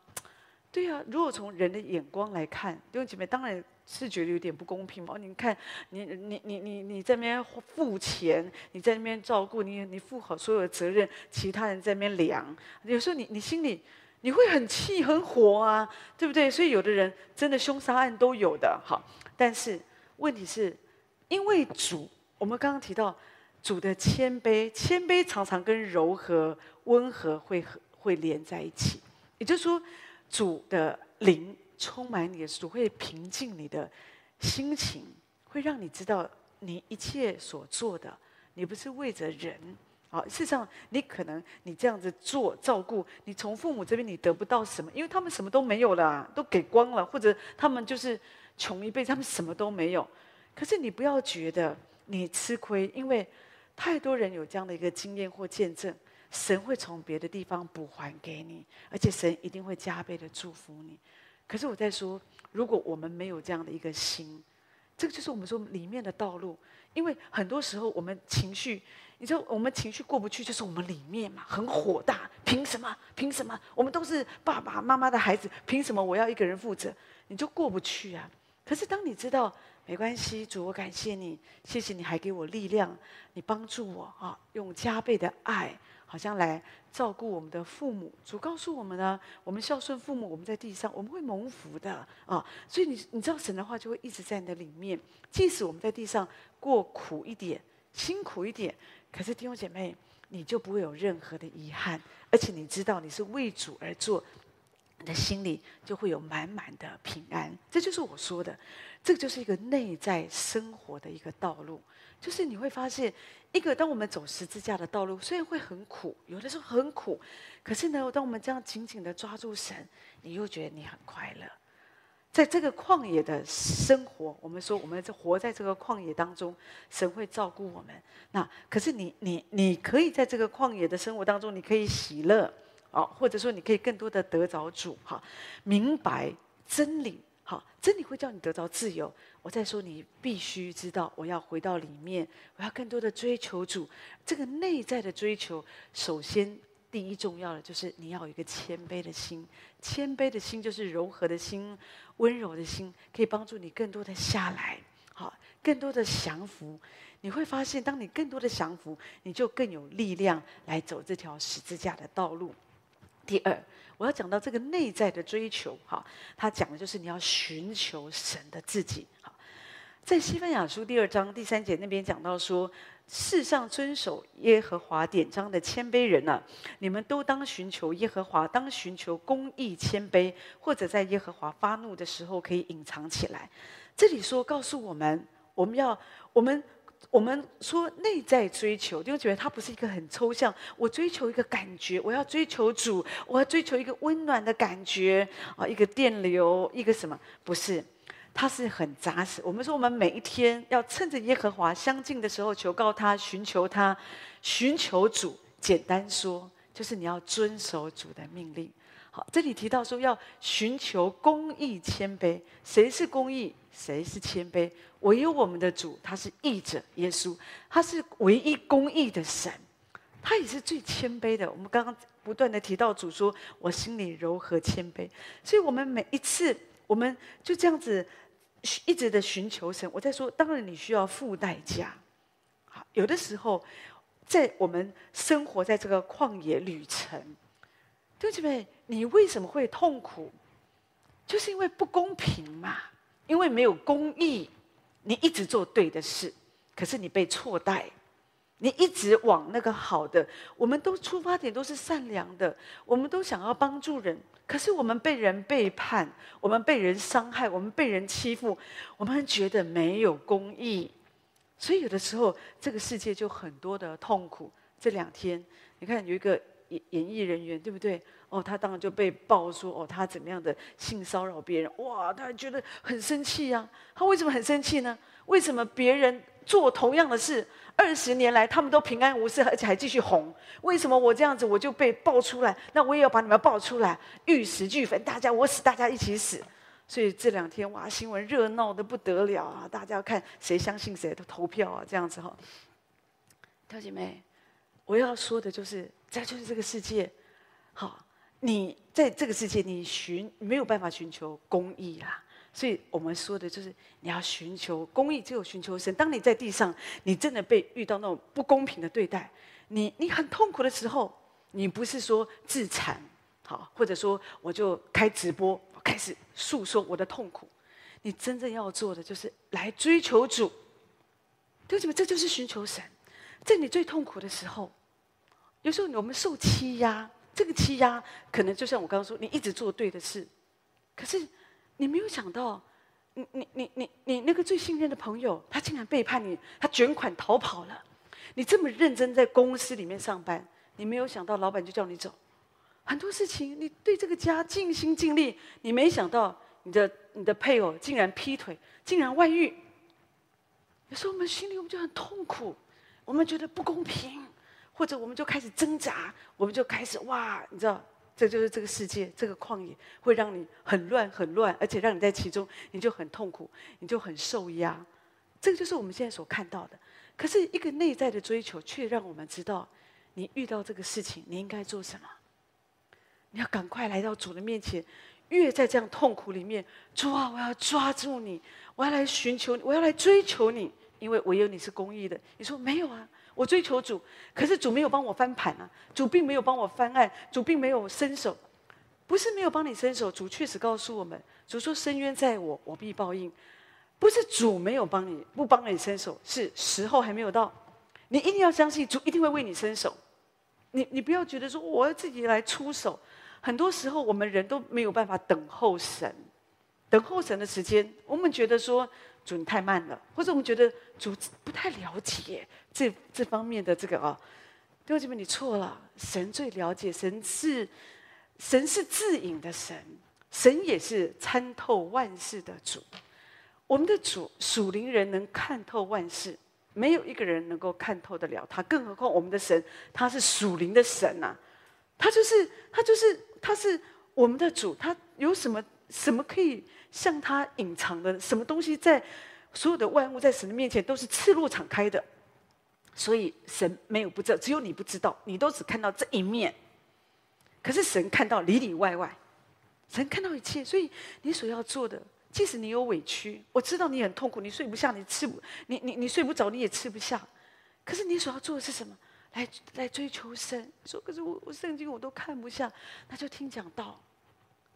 对呀，如果从人的眼光来看，弟兄姐妹当然是觉得有点不公平嘛。你看，你你你你你在那边付钱，你在那边照顾你，你负好所有的责任，其他人在那边量，有时候你你心里。你会很气很火啊，对不对？所以有的人真的凶杀案都有的，好。但是问题是，因为主，我们刚刚提到主的谦卑，谦卑常常跟柔和、温和会会连在一起。也就是说，主的灵充满你的时候，会平静你的心情，会让你知道你一切所做的，你不是为着人。啊，事实上，你可能你这样子做照顾，你从父母这边你得不到什么，因为他们什么都没有了，都给光了，或者他们就是穷一辈子，他们什么都没有。可是你不要觉得你吃亏，因为太多人有这样的一个经验或见证，神会从别的地方补还给你，而且神一定会加倍的祝福你。可是我在说，如果我们没有这样的一个心，这个就是我们说里面的道路。因为很多时候我们情绪，你说，我们情绪过不去，就是我们里面嘛，很火大。凭什么？凭什么？我们都是爸爸妈妈的孩子，凭什么我要一个人负责？你就过不去啊。可是当你知道，没关系，主，我感谢你，谢谢你还给我力量，你帮助我啊，用加倍的爱。好像来照顾我们的父母，主告诉我们呢，我们孝顺父母，我们在地上我们会蒙福的啊。所以你你知道神的话就会一直在你的里面，即使我们在地上过苦一点、辛苦一点，可是弟兄姐妹，你就不会有任何的遗憾，而且你知道你是为主而做，你的心里就会有满满的平安。这就是我说的，这就是一个内在生活的一个道路。就是你会发现，一个当我们走十字架的道路，虽然会很苦，有的时候很苦，可是呢，当我们这样紧紧的抓住神，你又觉得你很快乐。在这个旷野的生活，我们说我们在活在这个旷野当中，神会照顾我们。那可是你你你可以在这个旷野的生活当中，你可以喜乐啊，或者说你可以更多的得着主哈，明白真理。哈，真理会叫你得着自由。我再说，你必须知道，我要回到里面，我要更多的追求主。这个内在的追求，首先第一重要的就是你要有一个谦卑的心。谦卑的心就是柔和的心、温柔的心，可以帮助你更多的下来，好，更多的降服。你会发现，当你更多的降服，你就更有力量来走这条十字架的道路。第二。我要讲到这个内在的追求，哈，他讲的就是你要寻求神的自己，在西番雅书第二章第三节那边讲到说，世上遵守耶和华典章的谦卑人啊，你们都当寻求耶和华，当寻求公义谦卑，或者在耶和华发怒的时候可以隐藏起来。这里说告诉我们，我们要我们。我们说内在追求，就觉得它不是一个很抽象。我追求一个感觉，我要追求主，我要追求一个温暖的感觉啊，一个电流，一个什么？不是，它是很扎实。我们说，我们每一天要趁着耶和华相近的时候，求告他，寻求他，寻求主。简单说，就是你要遵守主的命令。好，这里提到说要寻求公义谦卑，谁是公义？谁是谦卑？唯有我们的主，他是义者耶稣，他是唯一公义的神，他也是最谦卑的。我们刚刚不断的提到主说：“我心里柔和谦卑。”所以，我们每一次，我们就这样子一直的寻求神。我在说，当然你需要付代价。好，有的时候，在我们生活在这个旷野旅程，对不对？你为什么会痛苦？就是因为不公平嘛。因为没有公义，你一直做对的事，可是你被错待。你一直往那个好的，我们都出发点都是善良的，我们都想要帮助人，可是我们被人背叛，我们被人伤害，我们被人欺负，我们觉得没有公义，所以有的时候这个世界就很多的痛苦。这两天，你看有一个。演演艺人员对不对？哦，他当然就被爆说哦，他怎么样的性骚扰别人？哇，他觉得很生气呀、啊。他为什么很生气呢？为什么别人做同样的事，二十年来他们都平安无事，而且还继续红？为什么我这样子我就被爆出来？那我也要把你们爆出来，玉石俱焚，大家我死，大家一起死。所以这两天哇，新闻热闹得不得了啊！大家要看谁相信谁的投票啊，这样子哈、小姐妹，我要说的就是。这就是这个世界，好，你在这个世界，你寻没有办法寻求公义啦。所以我们说的就是你要寻求公义，只有寻求神。当你在地上，你真的被遇到那种不公平的对待，你你很痛苦的时候，你不是说自残，好，或者说我就开直播开始诉说我的痛苦，你真正要做的就是来追求主。对什么，这就是寻求神，在你最痛苦的时候。有时候我们受欺压，这个欺压可能就像我刚刚说，你一直做对的事，可是你没有想到，你你你你你那个最信任的朋友，他竟然背叛你，他卷款逃跑了。你这么认真在公司里面上班，你没有想到老板就叫你走。很多事情你对这个家尽心尽力，你没想到你的你的配偶竟然劈腿，竟然外遇。有时候我们心里我们就很痛苦，我们觉得不公平。或者我们就开始挣扎，我们就开始哇，你知道，这就是这个世界，这个旷野会让你很乱很乱，而且让你在其中你就很痛苦，你就很受压。这个就是我们现在所看到的。可是一个内在的追求，却让我们知道，你遇到这个事情，你应该做什么？你要赶快来到主的面前。越在这样痛苦里面，主啊，我要抓住你，我要来寻求你，我要来追求你，因为唯有你是公义的。你说没有啊？我追求主，可是主没有帮我翻盘啊，主并没有帮我翻案，主并没有伸手，不是没有帮你伸手，主确实告诉我们，主说深渊在我，我必报应，不是主没有帮你，不帮你伸手，是时候还没有到，你一定要相信主一定会为你伸手，你你不要觉得说我要自己来出手。很多时候，我们人都没有办法等候神，等候神的时间，我们觉得说主你太慢了，或者我们觉得主不太了解这这方面的这个啊，弟兄姐妹，你错了，神最了解，神是神是自隐的神，神也是参透万事的主。我们的主属灵人能看透万事，没有一个人能够看透得了他，更何况我们的神，他是属灵的神呐、他就是他就是。他是我们的主，他有什么什么可以向他隐藏的？什么东西在所有的万物在神的面前都是赤裸敞开的？所以神没有不知道，只有你不知道，你都只看到这一面。可是神看到里里外外，神看到一切。所以你所要做的，即使你有委屈，我知道你很痛苦，你睡不下，你吃不，你你你睡不着，你也吃不下。可是你所要做的是什么？来来追求神，说可是我我圣经我都看不下，那就听讲道，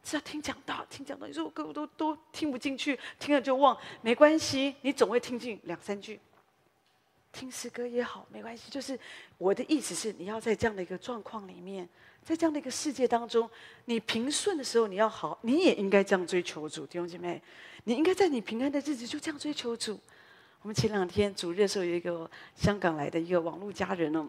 只要听讲道，听讲道。你说我我都都听不进去，听了就忘，没关系，你总会听进两三句。听诗歌也好，没关系。就是我的意思是，你要在这样的一个状况里面，在这样的一个世界当中，你平顺的时候，你要好，你也应该这样追求主，弟兄姐妹，你应该在你平安的日子就这样追求主。我们前两天主日的时候，有一个香港来的一个网络家人呢。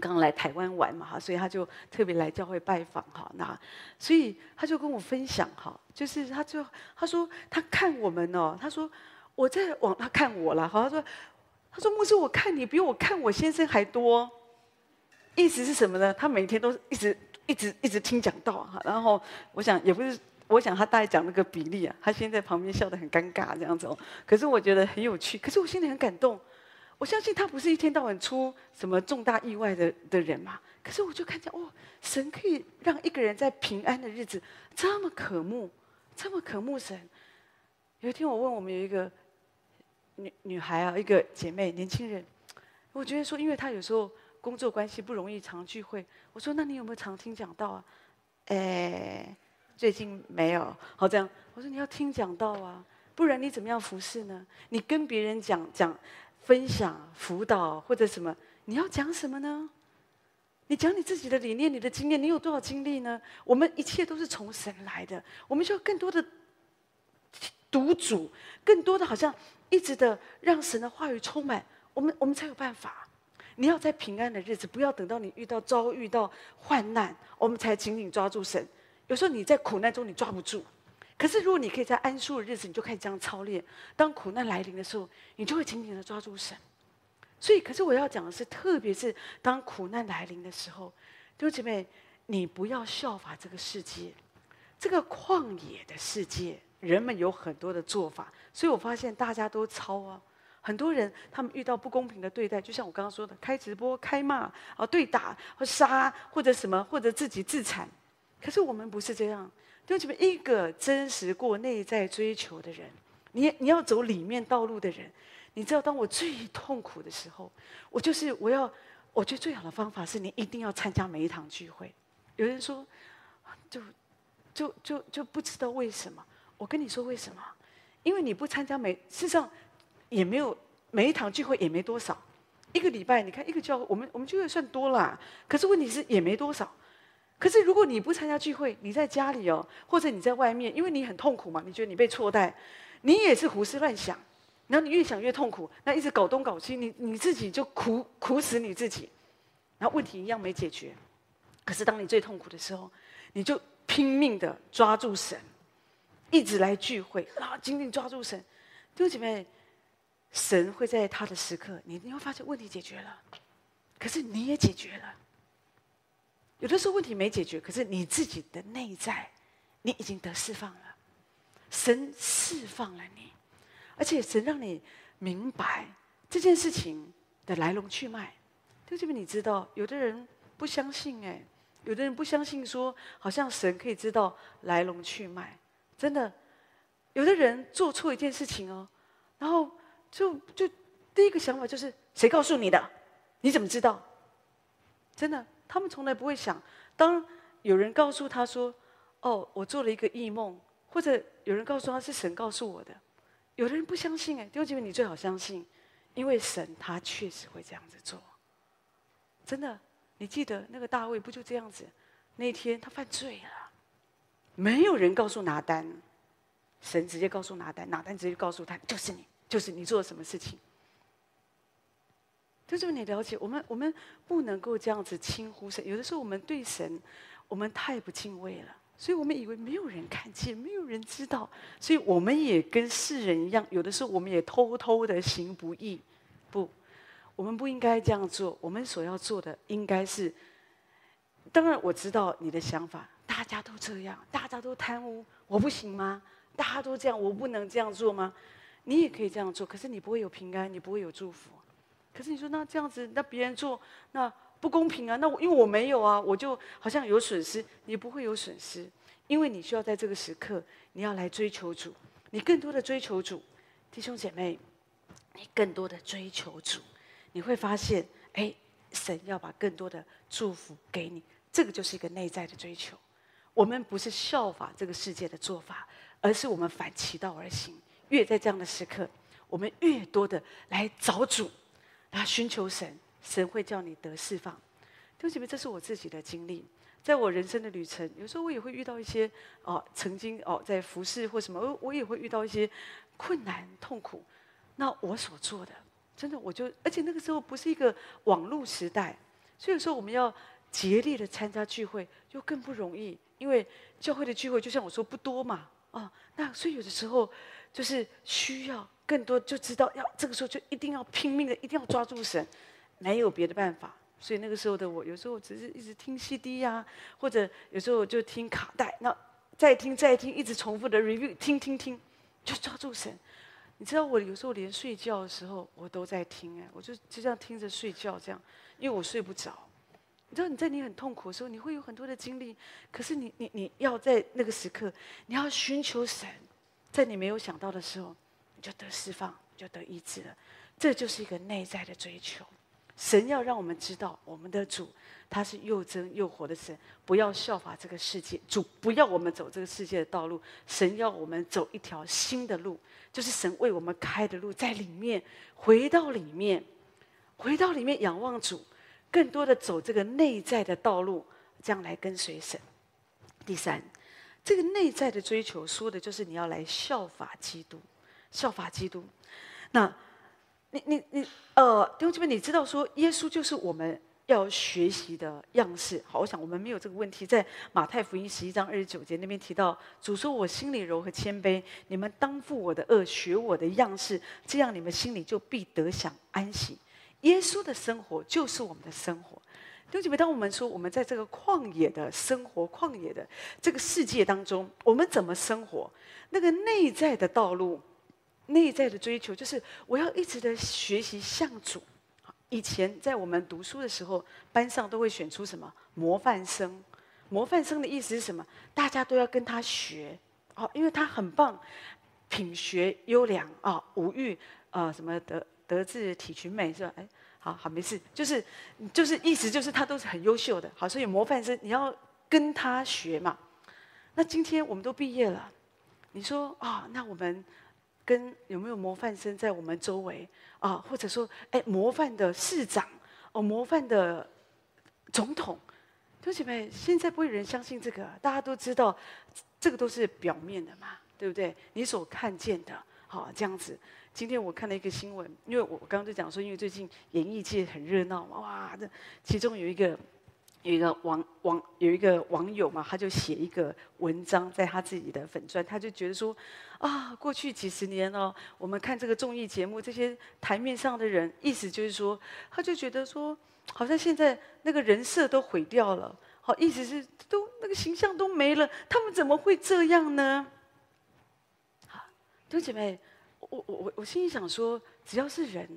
刚来台湾玩嘛哈，所以他就特别来教会拜访哈。那所以他就跟我分享哈，就是他就他说他看我们哦，他说我在往他看我了哈，他说他说牧师我看你比我看我先生还多，意思是什么呢？他每天都一直一直一直听讲道哈。然后我想也不是，我想他大概讲那个比例啊，他先在旁边笑得很尴尬这样子哦。可是我觉得很有趣，可是我心里很感动。我相信他不是一天到晚出什么重大意外的的人嘛，可是我就看见哦，神可以让一个人在平安的日子这么渴慕，这么渴慕神。有一天我问我们有一个女女孩啊，一个姐妹年轻人，我觉得说，因为她有时候工作关系不容易常聚会，我说那你有没有常听讲道啊？哎，最近没有，好这样。我说你要听讲道啊，不然你怎么样服侍呢？你跟别人讲讲。分享辅导或者什么，你要讲什么呢？你讲你自己的理念、你的经验，你有多少经历呢？我们一切都是从神来的，我们需要更多的读主，更多的好像一直的让神的话语充满我们，我们才有办法。你要在平安的日子，不要等到你遇到遭遇到患难，我们才紧紧抓住神。有时候你在苦难中你抓不住。可是，如果你可以在安舒的日子，你就开始这样操练。当苦难来临的时候，你就会紧紧的抓住神。所以，可是我要讲的是，特别是当苦难来临的时候，弟兄姐妹，你不要效法这个世界，这个旷野的世界，人们有很多的做法。所以我发现大家都抄啊，很多人他们遇到不公平的对待，就像我刚刚说的，开直播、开骂啊、对打或杀或者什么，或者自己自残。可是我们不是这样。就这么一个真实过内在追求的人，你你要走里面道路的人，你知道，当我最痛苦的时候，我就是我要，我觉得最好的方法是你一定要参加每一场聚会。有人说，就就就就不知道为什么？我跟你说为什么？因为你不参加每，事实上也没有每一场聚会也没多少，一个礼拜你看一个教，我们我们聚会算多了，可是问题是也没多少。可是，如果你不参加聚会，你在家里哦，或者你在外面，因为你很痛苦嘛，你觉得你被错待，你也是胡思乱想，然后你越想越痛苦，那一直搞东搞西，你你自己就苦苦死你自己，然后问题一样没解决。可是当你最痛苦的时候，你就拼命的抓住神，一直来聚会啊，紧紧抓住神，弟兄姐妹，神会在他的时刻，你你会发现问题解决了，可是你也解决了。有的时候问题没解决，可是你自己的内在，你已经得释放了。神释放了你，而且神让你明白这件事情的来龙去脉。就这边你知道，有的人不相信哎，有的人不相信说，好像神可以知道来龙去脉。真的，有的人做错一件事情哦，然后就就第一个想法就是谁告诉你的？你怎么知道？真的，他们从来不会想，当有人告诉他说：“哦，我做了一个异梦。”或者有人告诉他是神告诉我的，有的人不相信哎，弟兄姐妹，你最好相信，因为神他确实会这样子做。真的，你记得那个大卫不就这样子？那一天他犯罪了，没有人告诉拿单，神直接告诉拿单，拿单直接告诉他，就是你，就是你做了什么事情。就这么你了解，我们我们不能够这样子轻忽神，有的时候我们对神，我们太不敬畏了。所以我们以为没有人看见，没有人知道，所以我们也跟世人一样，有的时候我们也偷偷的行不义。不，我们不应该这样做。我们所要做的应该是，当然我知道你的想法，大家都这样，大家都贪污，我不行吗？大家都这样，我不能这样做吗？你也可以这样做，可是你不会有平安，你不会有祝福。可是你说那这样子，那别人做那。不公平啊！那我因为我没有啊，我就好像有损失。你不会有损失，因为你需要在这个时刻，你要来追求主，你更多的追求主，弟兄姐妹，你更多的追求主，你会发现，哎，神要把更多的祝福给你。这个就是一个内在的追求。我们不是效法这个世界的做法，而是我们反其道而行。越在这样的时刻，我们越多的来找主，啊寻求神。神会叫你得释放，弟兄姐妹，这是我自己的经历，在我人生的旅程，有时候我也会遇到一些哦，曾经哦在服侍或什么，我也会遇到一些困难痛苦。那我所做的，真的我就，而且那个时候不是一个网络时代，所以说我们要竭力的参加聚会，就更不容易，因为教会的聚会就像我说不多嘛，啊，那所以有的时候就是需要更多，就知道要这个时候就一定要拼命的，一定要抓住神。没有别的办法，所以那个时候的我，有时候只是一直听 CD 呀、啊，或者有时候我就听卡带，那再听再听，一直重复的 review，听听听，就抓住神。你知道我有时候连睡觉的时候我都在听哎，我就就这样听着睡觉，这样，因为我睡不着。你知道你在你很痛苦的时候，你会有很多的经历，可是你你你要在那个时刻，你要寻求神，在你没有想到的时候，就得释放，就得医治了。这就是一个内在的追求。神要让我们知道，我们的主他是又真又活的神，不要效法这个世界。主不要我们走这个世界的道路，神要我们走一条新的路，就是神为我们开的路，在里面回到里面，回到里面仰望主，更多的走这个内在的道路，这样来跟随神。第三，这个内在的追求说的就是你要来效法基督，效法基督。那。你你你，呃，弟兄姐妹，你知道说耶稣就是我们要学习的样式。好，我想我们没有这个问题。在马太福音十一章二十九节那边提到，主说：“我心里柔和谦卑，你们当负我的轭，学我的样式，这样你们心里就必得享安息。”耶稣的生活就是我们的生活。弟兄姐妹，当我们说我们在这个旷野的生活、旷野的这个世界当中，我们怎么生活？那个内在的道路。内在的追求就是我要一直的学习向主。以前在我们读书的时候，班上都会选出什么模范生？模范生的意思是什么？大家都要跟他学哦，因为他很棒，品学优良啊，无欲啊，什么德德智体群美是吧？哎，好好没事，就是就是意思就是他都是很优秀的。好，所以模范生你要跟他学嘛。那今天我们都毕业了，你说啊，那我们。跟有没有模范生在我们周围啊？或者说，哎，模范的市长哦，模范的总统，同学们，现在不会有人相信这个，大家都知道，这个都是表面的嘛，对不对？你所看见的，好这样子。今天我看了一个新闻，因为我刚刚就讲说，因为最近演艺界很热闹嘛，哇，这其中有一个。有一个网网有一个网友嘛，他就写一个文章在他自己的粉专，他就觉得说，啊，过去几十年哦，我们看这个综艺节目，这些台面上的人，意思就是说，他就觉得说，好像现在那个人设都毁掉了，好，意思是都那个形象都没了，他们怎么会这样呢？好，弟兄姐妹，我我我我心里想说，只要是人，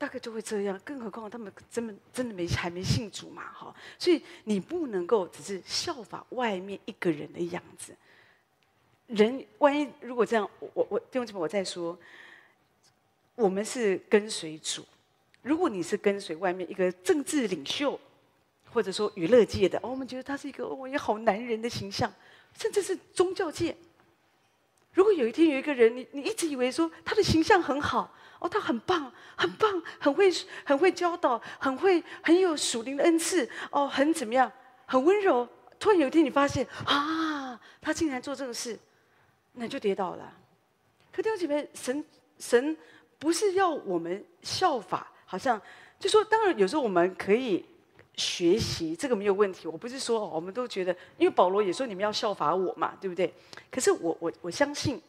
大概就会这样，更何况他们真的真的没还没信主嘛，哈，所以你不能够只是效法外面一个人的样子。人万一如果这样，我我弟兄姐妹，我再说，我们是跟随主，如果你是跟随外面一个政治领袖。或者说娱乐界的，哦，我们觉得他是一个哦，也好男人的形象，甚至是宗教界。如果有一天有一个人，你你一直以为说他的形象很好，哦，他很棒，很棒，很会很会教导，很会很有属灵的恩赐，哦，很怎么样，很温柔。突然有一天你发现啊，他竟然做这个事，那就跌倒了。可弟兄姐妹，神神不是要我们效法，好像就说，当然有时候我们可以。学习这个没有问题，我不是说我们都觉得，因为保罗也说你们要效法我嘛，对不对？可是我我我相信，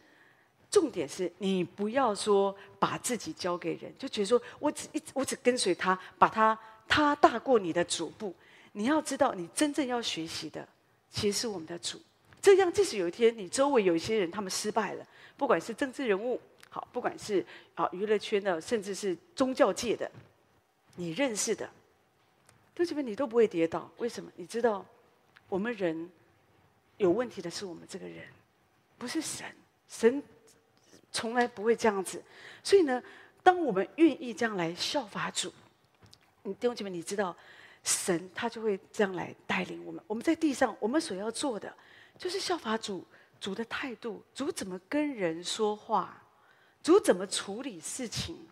重点是你不要说把自己交给人，就觉得说我只一我只跟随他，把他他大过你的主部。你要知道，你真正要学习的其实是我们的主。这样，即使有一天你周围有一些人他们失败了，不管是政治人物好，不管是啊娱乐圈的，甚至是宗教界的，你认识的。弟兄们，你都不会跌倒，为什么？你知道，我们人有问题的是我们这个人，不是神。神从来不会这样子。所以呢，当我们愿意这样来效法主，你弟兄姐妹，你知道，神他就会这样来带领我们。我们在地上，我们所要做的就是效法主，主的态度，主怎么跟人说话，主怎么处理事情，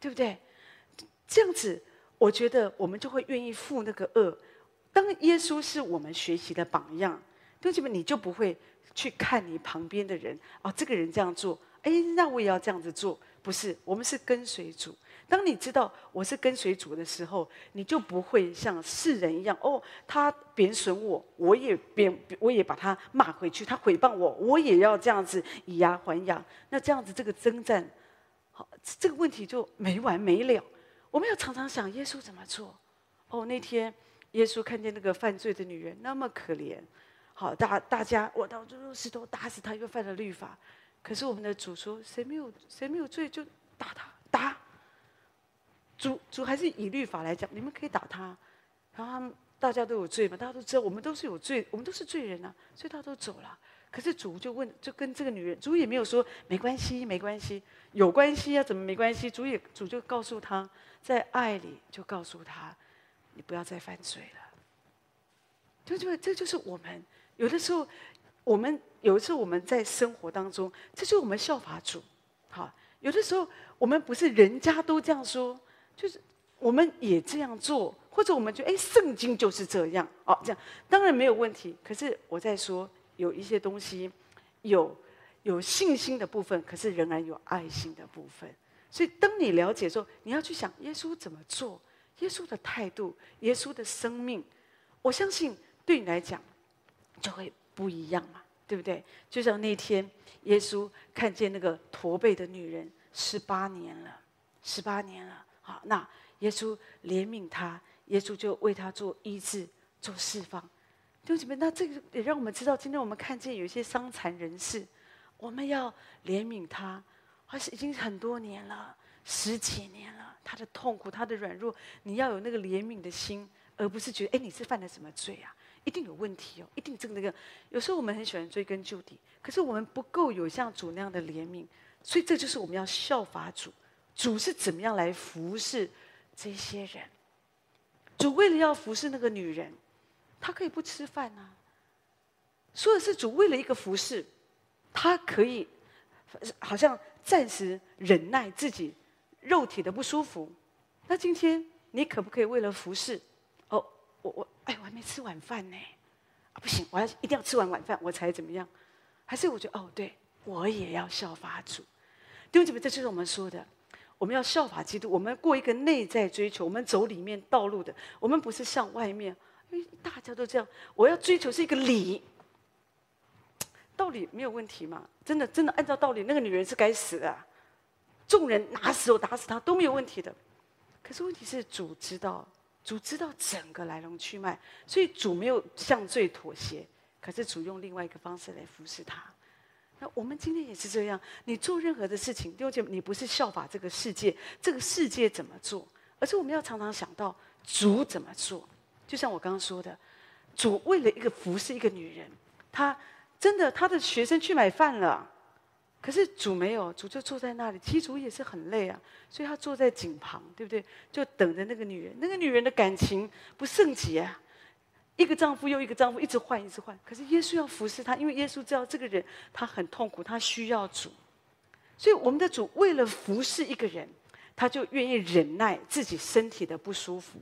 对不对？这样子。我觉得我们就会愿意负那个恶。当耶稣是我们学习的榜样，弟兄姐妹，你就不会去看你旁边的人哦，这个人这样做，哎，那我也要这样子做。不是，我们是跟随主。当你知道我是跟随主的时候，你就不会像世人一样哦，他贬损我，我也贬，我也把他骂回去；他诽谤我，我也要这样子以牙还牙。那这样子这个征战，好，这个问题就没完没了。我们要常常想耶稣怎么做。哦，那天耶稣看见那个犯罪的女人那么可怜，好，大大家我到就用石头打死她，又犯了律法。可是我们的主说，谁没有谁没有罪就打他打。主主还是以律法来讲，你们可以打他。然后他们大家都有罪嘛，大家都知道我们都是有罪，我们都是罪人啊，所以他都走了。可是主就问，就跟这个女人，主也没有说没关系，没关系，有关系啊，怎么没关系？主也主就告诉他。在爱里，就告诉他，你不要再犯罪了。就就这就是我们有的时候，我们有一次我们在生活当中，这就是我们效法主。好，有的时候我们不是人家都这样说，就是我们也这样做，或者我们觉得哎，圣经就是这样哦，这样当然没有问题。可是我在说有一些东西，有有信心的部分，可是仍然有爱心的部分。所以，当你了解说，你要去想耶稣怎么做，耶稣的态度，耶稣的生命，我相信对你来讲就会不一样嘛，对不对？就像那天耶稣看见那个驼背的女人，十八年了，十八年了，好，那耶稣怜悯他，耶稣就为他做医治、做释放。弟兄姐妹，那这个也让我们知道，今天我们看见有一些伤残人士，我们要怜悯他。而是已经很多年了，十几年了，他的痛苦，他的软弱，你要有那个怜悯的心，而不是觉得，哎，你是犯了什么罪啊？一定有问题哦，一定这个那个。有时候我们很喜欢追根究底，可是我们不够有像主那样的怜悯，所以这就是我们要效法主。主是怎么样来服侍这些人？主为了要服侍那个女人，他可以不吃饭啊。说的是主为了一个服侍，他可以好像。暂时忍耐自己肉体的不舒服，那今天你可不可以为了服侍？哦，我我哎，我还没吃晚饭呢，啊不行，我要一定要吃完晚饭我才怎么样？还是我觉得哦，对我也要效法主。弟兄姊妹，这就是我们说的，我们要效法基督，我们过一个内在追求，我们走里面道路的，我们不是像外面，因为大家都这样，我要追求是一个理。道理没有问题嘛？真的，真的按照道理，那个女人是该死的，众人拿石头打死她都没有问题的。可是问题是，主知道，主知道整个来龙去脉，所以主没有向罪妥协，可是主用另外一个方式来服侍他。那我们今天也是这样，你做任何的事情，弟兄姐妹，你不是效法这个世界，这个世界怎么做，而是我们要常常想到主怎么做。就像我刚刚说的，主为了一个服侍一个女人，他真的他的学生去买饭了。可是主没有，主就坐在那里。其实主也是很累啊，所以他坐在井旁，对不对？就等着那个女人。那个女人的感情不圣洁啊，一个丈夫又一个丈夫，一直换，一直换。可是耶稣要服侍他，因为耶稣知道这个人他很痛苦，他需要主。所以我们的主为了服侍一个人，他就愿意忍耐自己身体的不舒服，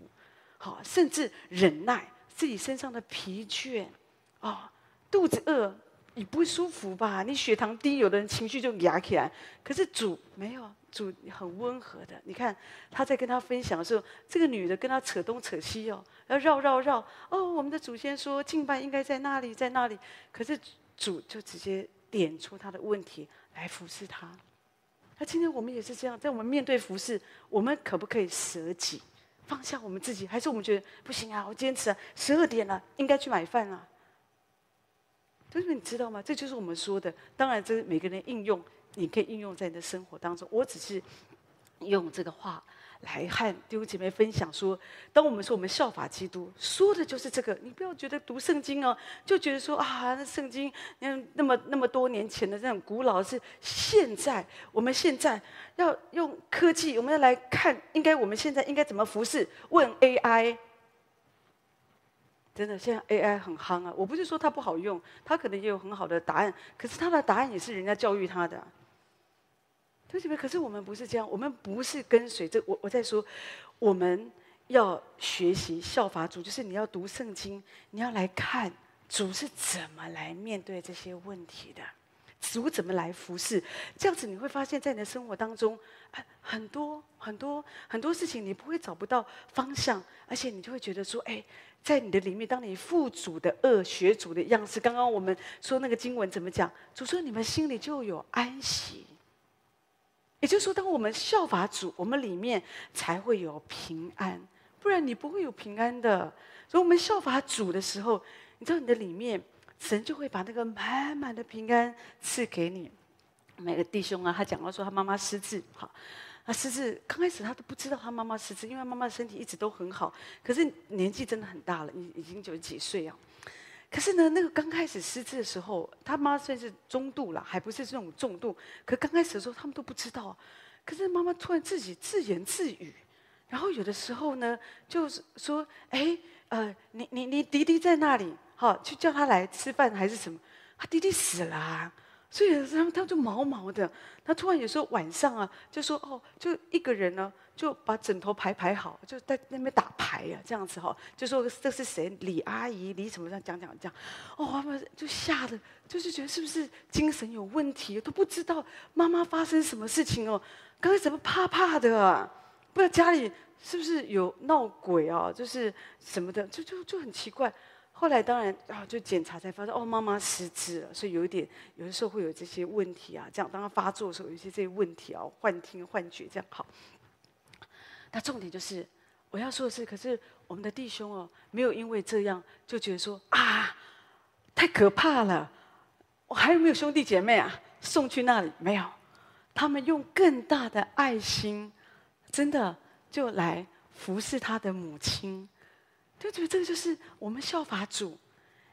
好，甚至忍耐自己身上的疲倦，啊，肚子饿。你不会舒服吧？你血糖低，有的人情绪就压起来。可是主没有，主很温和的。你看他在跟他分享的时候，这个女的跟他扯东扯西哦，要绕绕绕。哦，我们的祖先说敬拜应该在那里，在那里。可是主就直接点出他的问题来服侍他。那今天我们也是这样，在我们面对服侍，我们可不可以舍己，放下我们自己？还是我们觉得不行啊？我坚持啊，十二点了，应该去买饭啊。就是你知道吗？这就是我们说的。当然，这是每个人应用，你可以应用在你的生活当中。我只是用这个话来和弟兄姐妹分享说：当我们说我们效法基督，说的就是这个。你不要觉得读圣经哦，就觉得说啊，那圣经那那么那么多年前的这种古老是现在，我们现在要用科技，我们要来看，应该我们现在应该怎么服侍？问 AI。真的，现在 AI 很夯啊！我不是说它不好用，它可能也有很好的答案，可是它的答案也是人家教育它的。同学们？可是我们不是这样，我们不是跟随这。我我在说，我们要学习效法主，就是你要读圣经，你要来看主是怎么来面对这些问题的。主怎么来服侍？这样子你会发现，在你的生活当中，很多很多很多事情，你不会找不到方向，而且你就会觉得说，哎，在你的里面，当你父主的恶，学主的样式。刚刚我们说那个经文怎么讲？主说你们心里就有安息。也就是说，当我们效法主，我们里面才会有平安，不然你不会有平安的。所以，我们效法主的时候，你知道你的里面。神就会把那个满满的平安赐给你。每个弟兄啊，他讲到说他妈妈失智，好，他失智刚开始他都不知道他妈妈失智，因为妈妈身体一直都很好，可是年纪真的很大了，已已经九十几岁啊。可是呢，那个刚开始失智的时候，他妈算是中度了，还不是这种重度。可刚开始的时候，他们都不知道。可是妈妈突然自己自言自语，然后有的时候呢，就是说：“哎，呃，你你你弟弟在那里？”好，去叫他来吃饭还是什么？他弟弟死了啊，所以他他就毛毛的。他突然有时候晚上啊，就说哦，就一个人呢，就把枕头排排好，就在那边打牌啊，这样子哈，就说这是谁？李阿姨，李什么这样讲讲讲。哦，他们就吓得，就是觉得是不是精神有问题？都不知道妈妈发生什么事情哦。刚才怎么怕怕的啊？不知道家里是不是有闹鬼啊？就是什么的，就就就很奇怪。后来当然啊，就检查才发现哦，妈妈失智了，所以有一点，有的时候会有这些问题啊。这样当他发作的时候，有一些这些问题啊，幻听、幻觉这样好。那重点就是我要说的是，可是我们的弟兄哦，没有因为这样就觉得说啊，太可怕了。我还有没有兄弟姐妹啊？送去那里没有？他们用更大的爱心，真的就来服侍他的母亲。对不对这个就是我们效法主，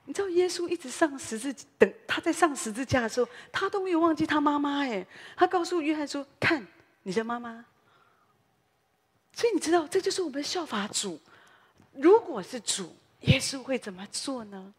你知道耶稣一直上十字，等他在上十字架的时候，他都没有忘记他妈妈哎，他告诉约翰说：“看你的妈妈。”所以你知道，这就是我们效法主。如果是主，耶稣会怎么做呢？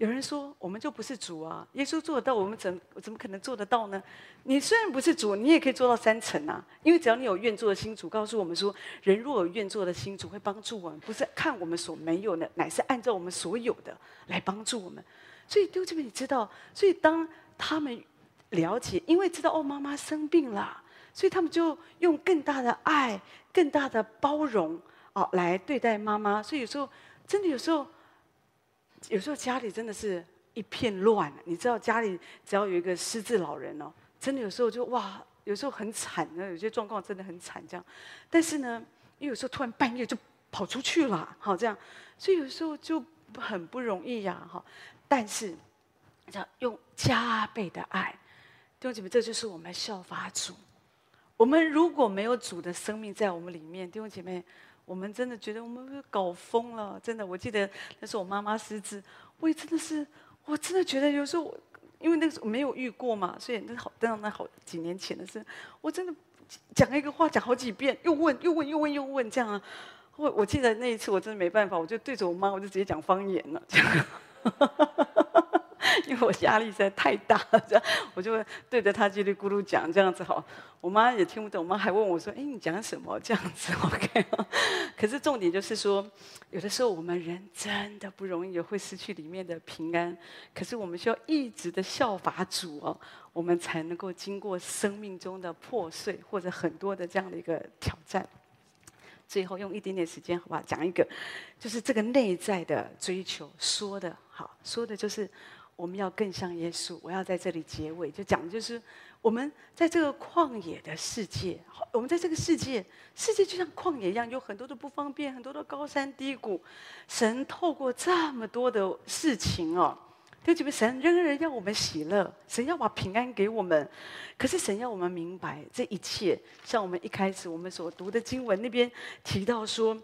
有人说，我们就不是主啊，耶稣做得到，我们怎怎么可能做得到呢？你虽然不是主，你也可以做到三层啊，因为只要你有愿做的心，主告诉我们说，人若有愿做的心，主会帮助我们，不是看我们所没有的，乃是按照我们所有的来帮助我们。所以丢这边你知道，所以当他们了解，因为知道哦，妈妈生病了，所以他们就用更大的爱、更大的包容哦来对待妈妈。所以有时候真的有时候。有时候家里真的是一片乱，你知道家里只要有一个失智老人哦，真的有时候就哇，有时候很惨，有些状况真的很惨这样。但是呢，因为有时候突然半夜就跑出去了，好这样，所以有时候就很不容易呀，哈。但是，要用加倍的爱，弟兄姐妹，这就是我们效法主。我们如果没有主的生命在我们里面，弟兄姐妹，我们真的觉得我们搞疯了。真的，我记得那时候我妈妈失智，我也真的是，我真的觉得有时候，因为那个时候没有遇过嘛，所以那好，那那好几年前的事，我真的。讲一个话讲好几遍，又问又问又问又问，这样啊！*laughs* 我我记得那一次我真的没办法，我就对着我妈，我就直接讲方言了，这样，*laughs* 因为我压力实在太大了，这样我就对着他叽里咕噜讲这样子好。我妈也听不懂，我妈还问我说：“哎，你讲什么？”这样子 *laughs* OK。可是重点就是说，有的时候我们人真的不容易，会失去里面的平安。可是我们需要一直的效法主哦。我们才能够经过生命中的破碎，或者很多的这样的一个挑战。最后用一点点时间，好不好？讲一个，就是这个内在的追求，说的好，说的就是我们要更像耶稣。我要在这里结尾，就讲的就是我们在这个旷野的世界，我们在这个世界，世界就像旷野一样，有很多的不方便，很多的高山低谷。神透过这么多的事情哦。就觉得神仍然要我们喜乐，神要把平安给我们，可是神要我们明白这一切。像我们一开始我们所读的经文那边提到说，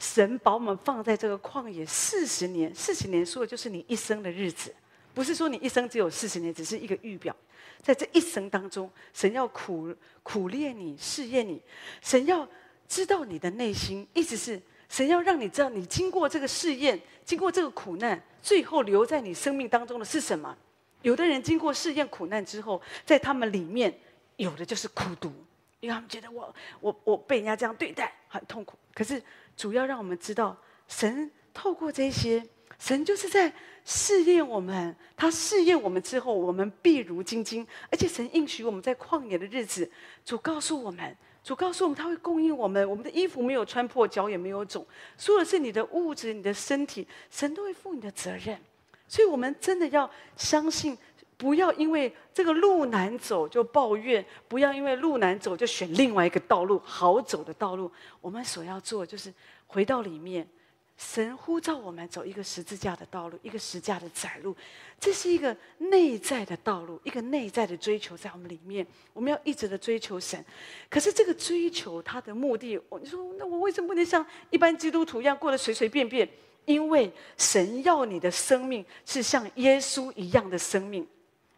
神把我们放在这个旷野四十年，四十年说的就是你一生的日子，不是说你一生只有四十年，只是一个预表。在这一生当中，神要苦苦炼你，试验你，神要知道你的内心，意思是神要让你知道，你经过这个试验，经过这个苦难。最后留在你生命当中的是什么？有的人经过试验苦难之后，在他们里面有的就是苦毒，因为他们觉得我我我被人家这样对待很痛苦。可是主要让我们知道，神透过这些，神就是在试验我们。他试验我们之后，我们必如精金。而且神应许我们在旷野的日子，主告诉我们。主告诉我们，他会供应我们，我们的衣服没有穿破，脚也没有肿。说的是你的物质、你的身体，神都会负你的责任。所以，我们真的要相信，不要因为这个路难走就抱怨，不要因为路难走就选另外一个道路，好走的道路。我们所要做就是回到里面。神呼召我们走一个十字架的道路，一个十字架的窄路，这是一个内在的道路，一个内在的追求在我们里面。我们要一直的追求神，可是这个追求它的目的，我你说那我为什么不能像一般基督徒一样过得随随便便？因为神要你的生命是像耶稣一样的生命。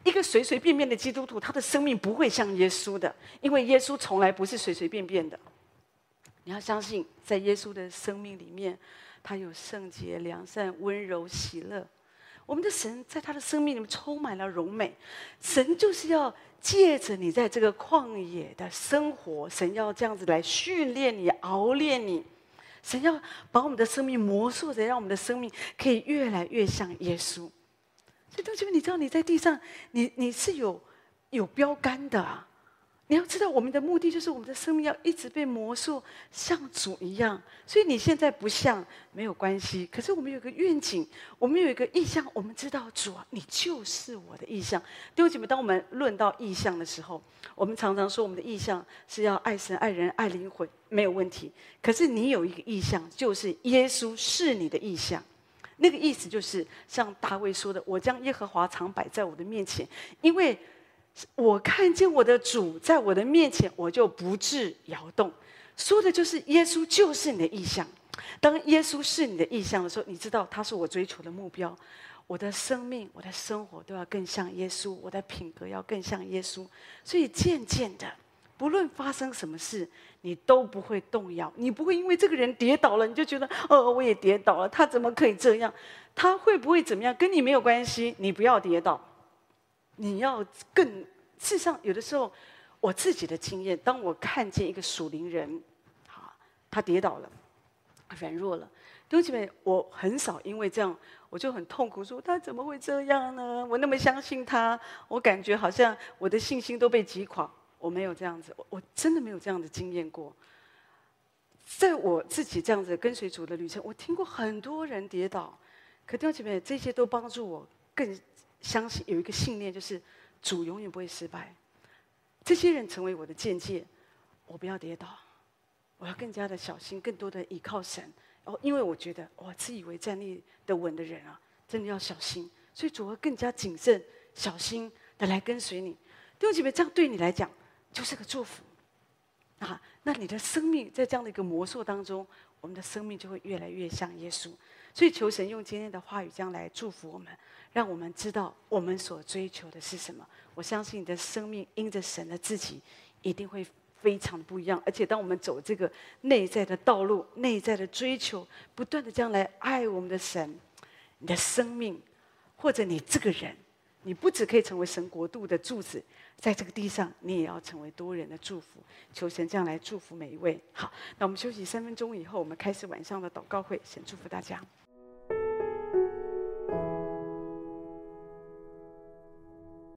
一个随随便便的基督徒，他的生命不会像耶稣的，因为耶稣从来不是随随便便的。你要相信，在耶稣的生命里面。他有圣洁、良善、温柔、喜乐。我们的神在他的生命里面充满了荣美。神就是要借着你在这个旷野的生活，神要这样子来训练你、熬炼你。神要把我们的生命磨塑着，让我们的生命可以越来越像耶稣。所以，同学们，你知道你在地上，你你是有有标杆的。你要知道，我们的目的就是我们的生命要一直被磨塑，像主一样。所以你现在不像没有关系，可是我们有个愿景，我们有一个意向，我们知道主啊，你就是我的意向。弟兄姐妹，当我们论到意向的时候，我们常常说我们的意向是要爱神、爱人、爱灵魂，没有问题。可是你有一个意向，就是耶稣是你的意向。那个意思就是像大卫说的：“我将耶和华常摆在我的面前，因为。”我看见我的主在我的面前，我就不致摇动。说的就是耶稣就是你的意向。当耶稣是你的意向的时候，你知道他是我追求的目标。我的生命、我的生活都要更像耶稣，我的品格要更像耶稣。所以渐渐的，不论发生什么事，你都不会动摇。你不会因为这个人跌倒了，你就觉得哦，我也跌倒了，他怎么可以这样？他会不会怎么样？跟你没有关系。你不要跌倒。你要更，事实上，有的时候，我自己的经验，当我看见一个属灵人，好，他跌倒了，软弱了，弟兄姐妹，我很少因为这样，我就很痛苦，说他怎么会这样呢？我那么相信他，我感觉好像我的信心都被击垮。我没有这样子，我我真的没有这样的经验过。在我自己这样子跟随主的旅程，我听过很多人跌倒，可弟兄姐妹，这些都帮助我更。相信有一个信念，就是主永远不会失败。这些人成为我的见解，我不要跌倒，我要更加的小心，更多的依靠神。哦，因为我觉得哇，自以为站立的稳的人啊，真的要小心。所以主会更加谨慎、小心的来跟随你。弟兄姐妹，这样对你来讲就是个祝福啊。那你的生命在这样的一个魔术当中，我们的生命就会越来越像耶稣。所以求神用今天的话语这样来祝福我们，让我们知道我们所追求的是什么。我相信你的生命因着神的自己，一定会。非常不一样，而且当我们走这个内在的道路、内在的追求，不断的将来爱我们的神，你的生命或者你这个人，你不只可以成为神国度的柱子，在这个地上，你也要成为多人的祝福。求神这样来祝福每一位。好，那我们休息三分钟以后，我们开始晚上的祷告会。神祝福大家。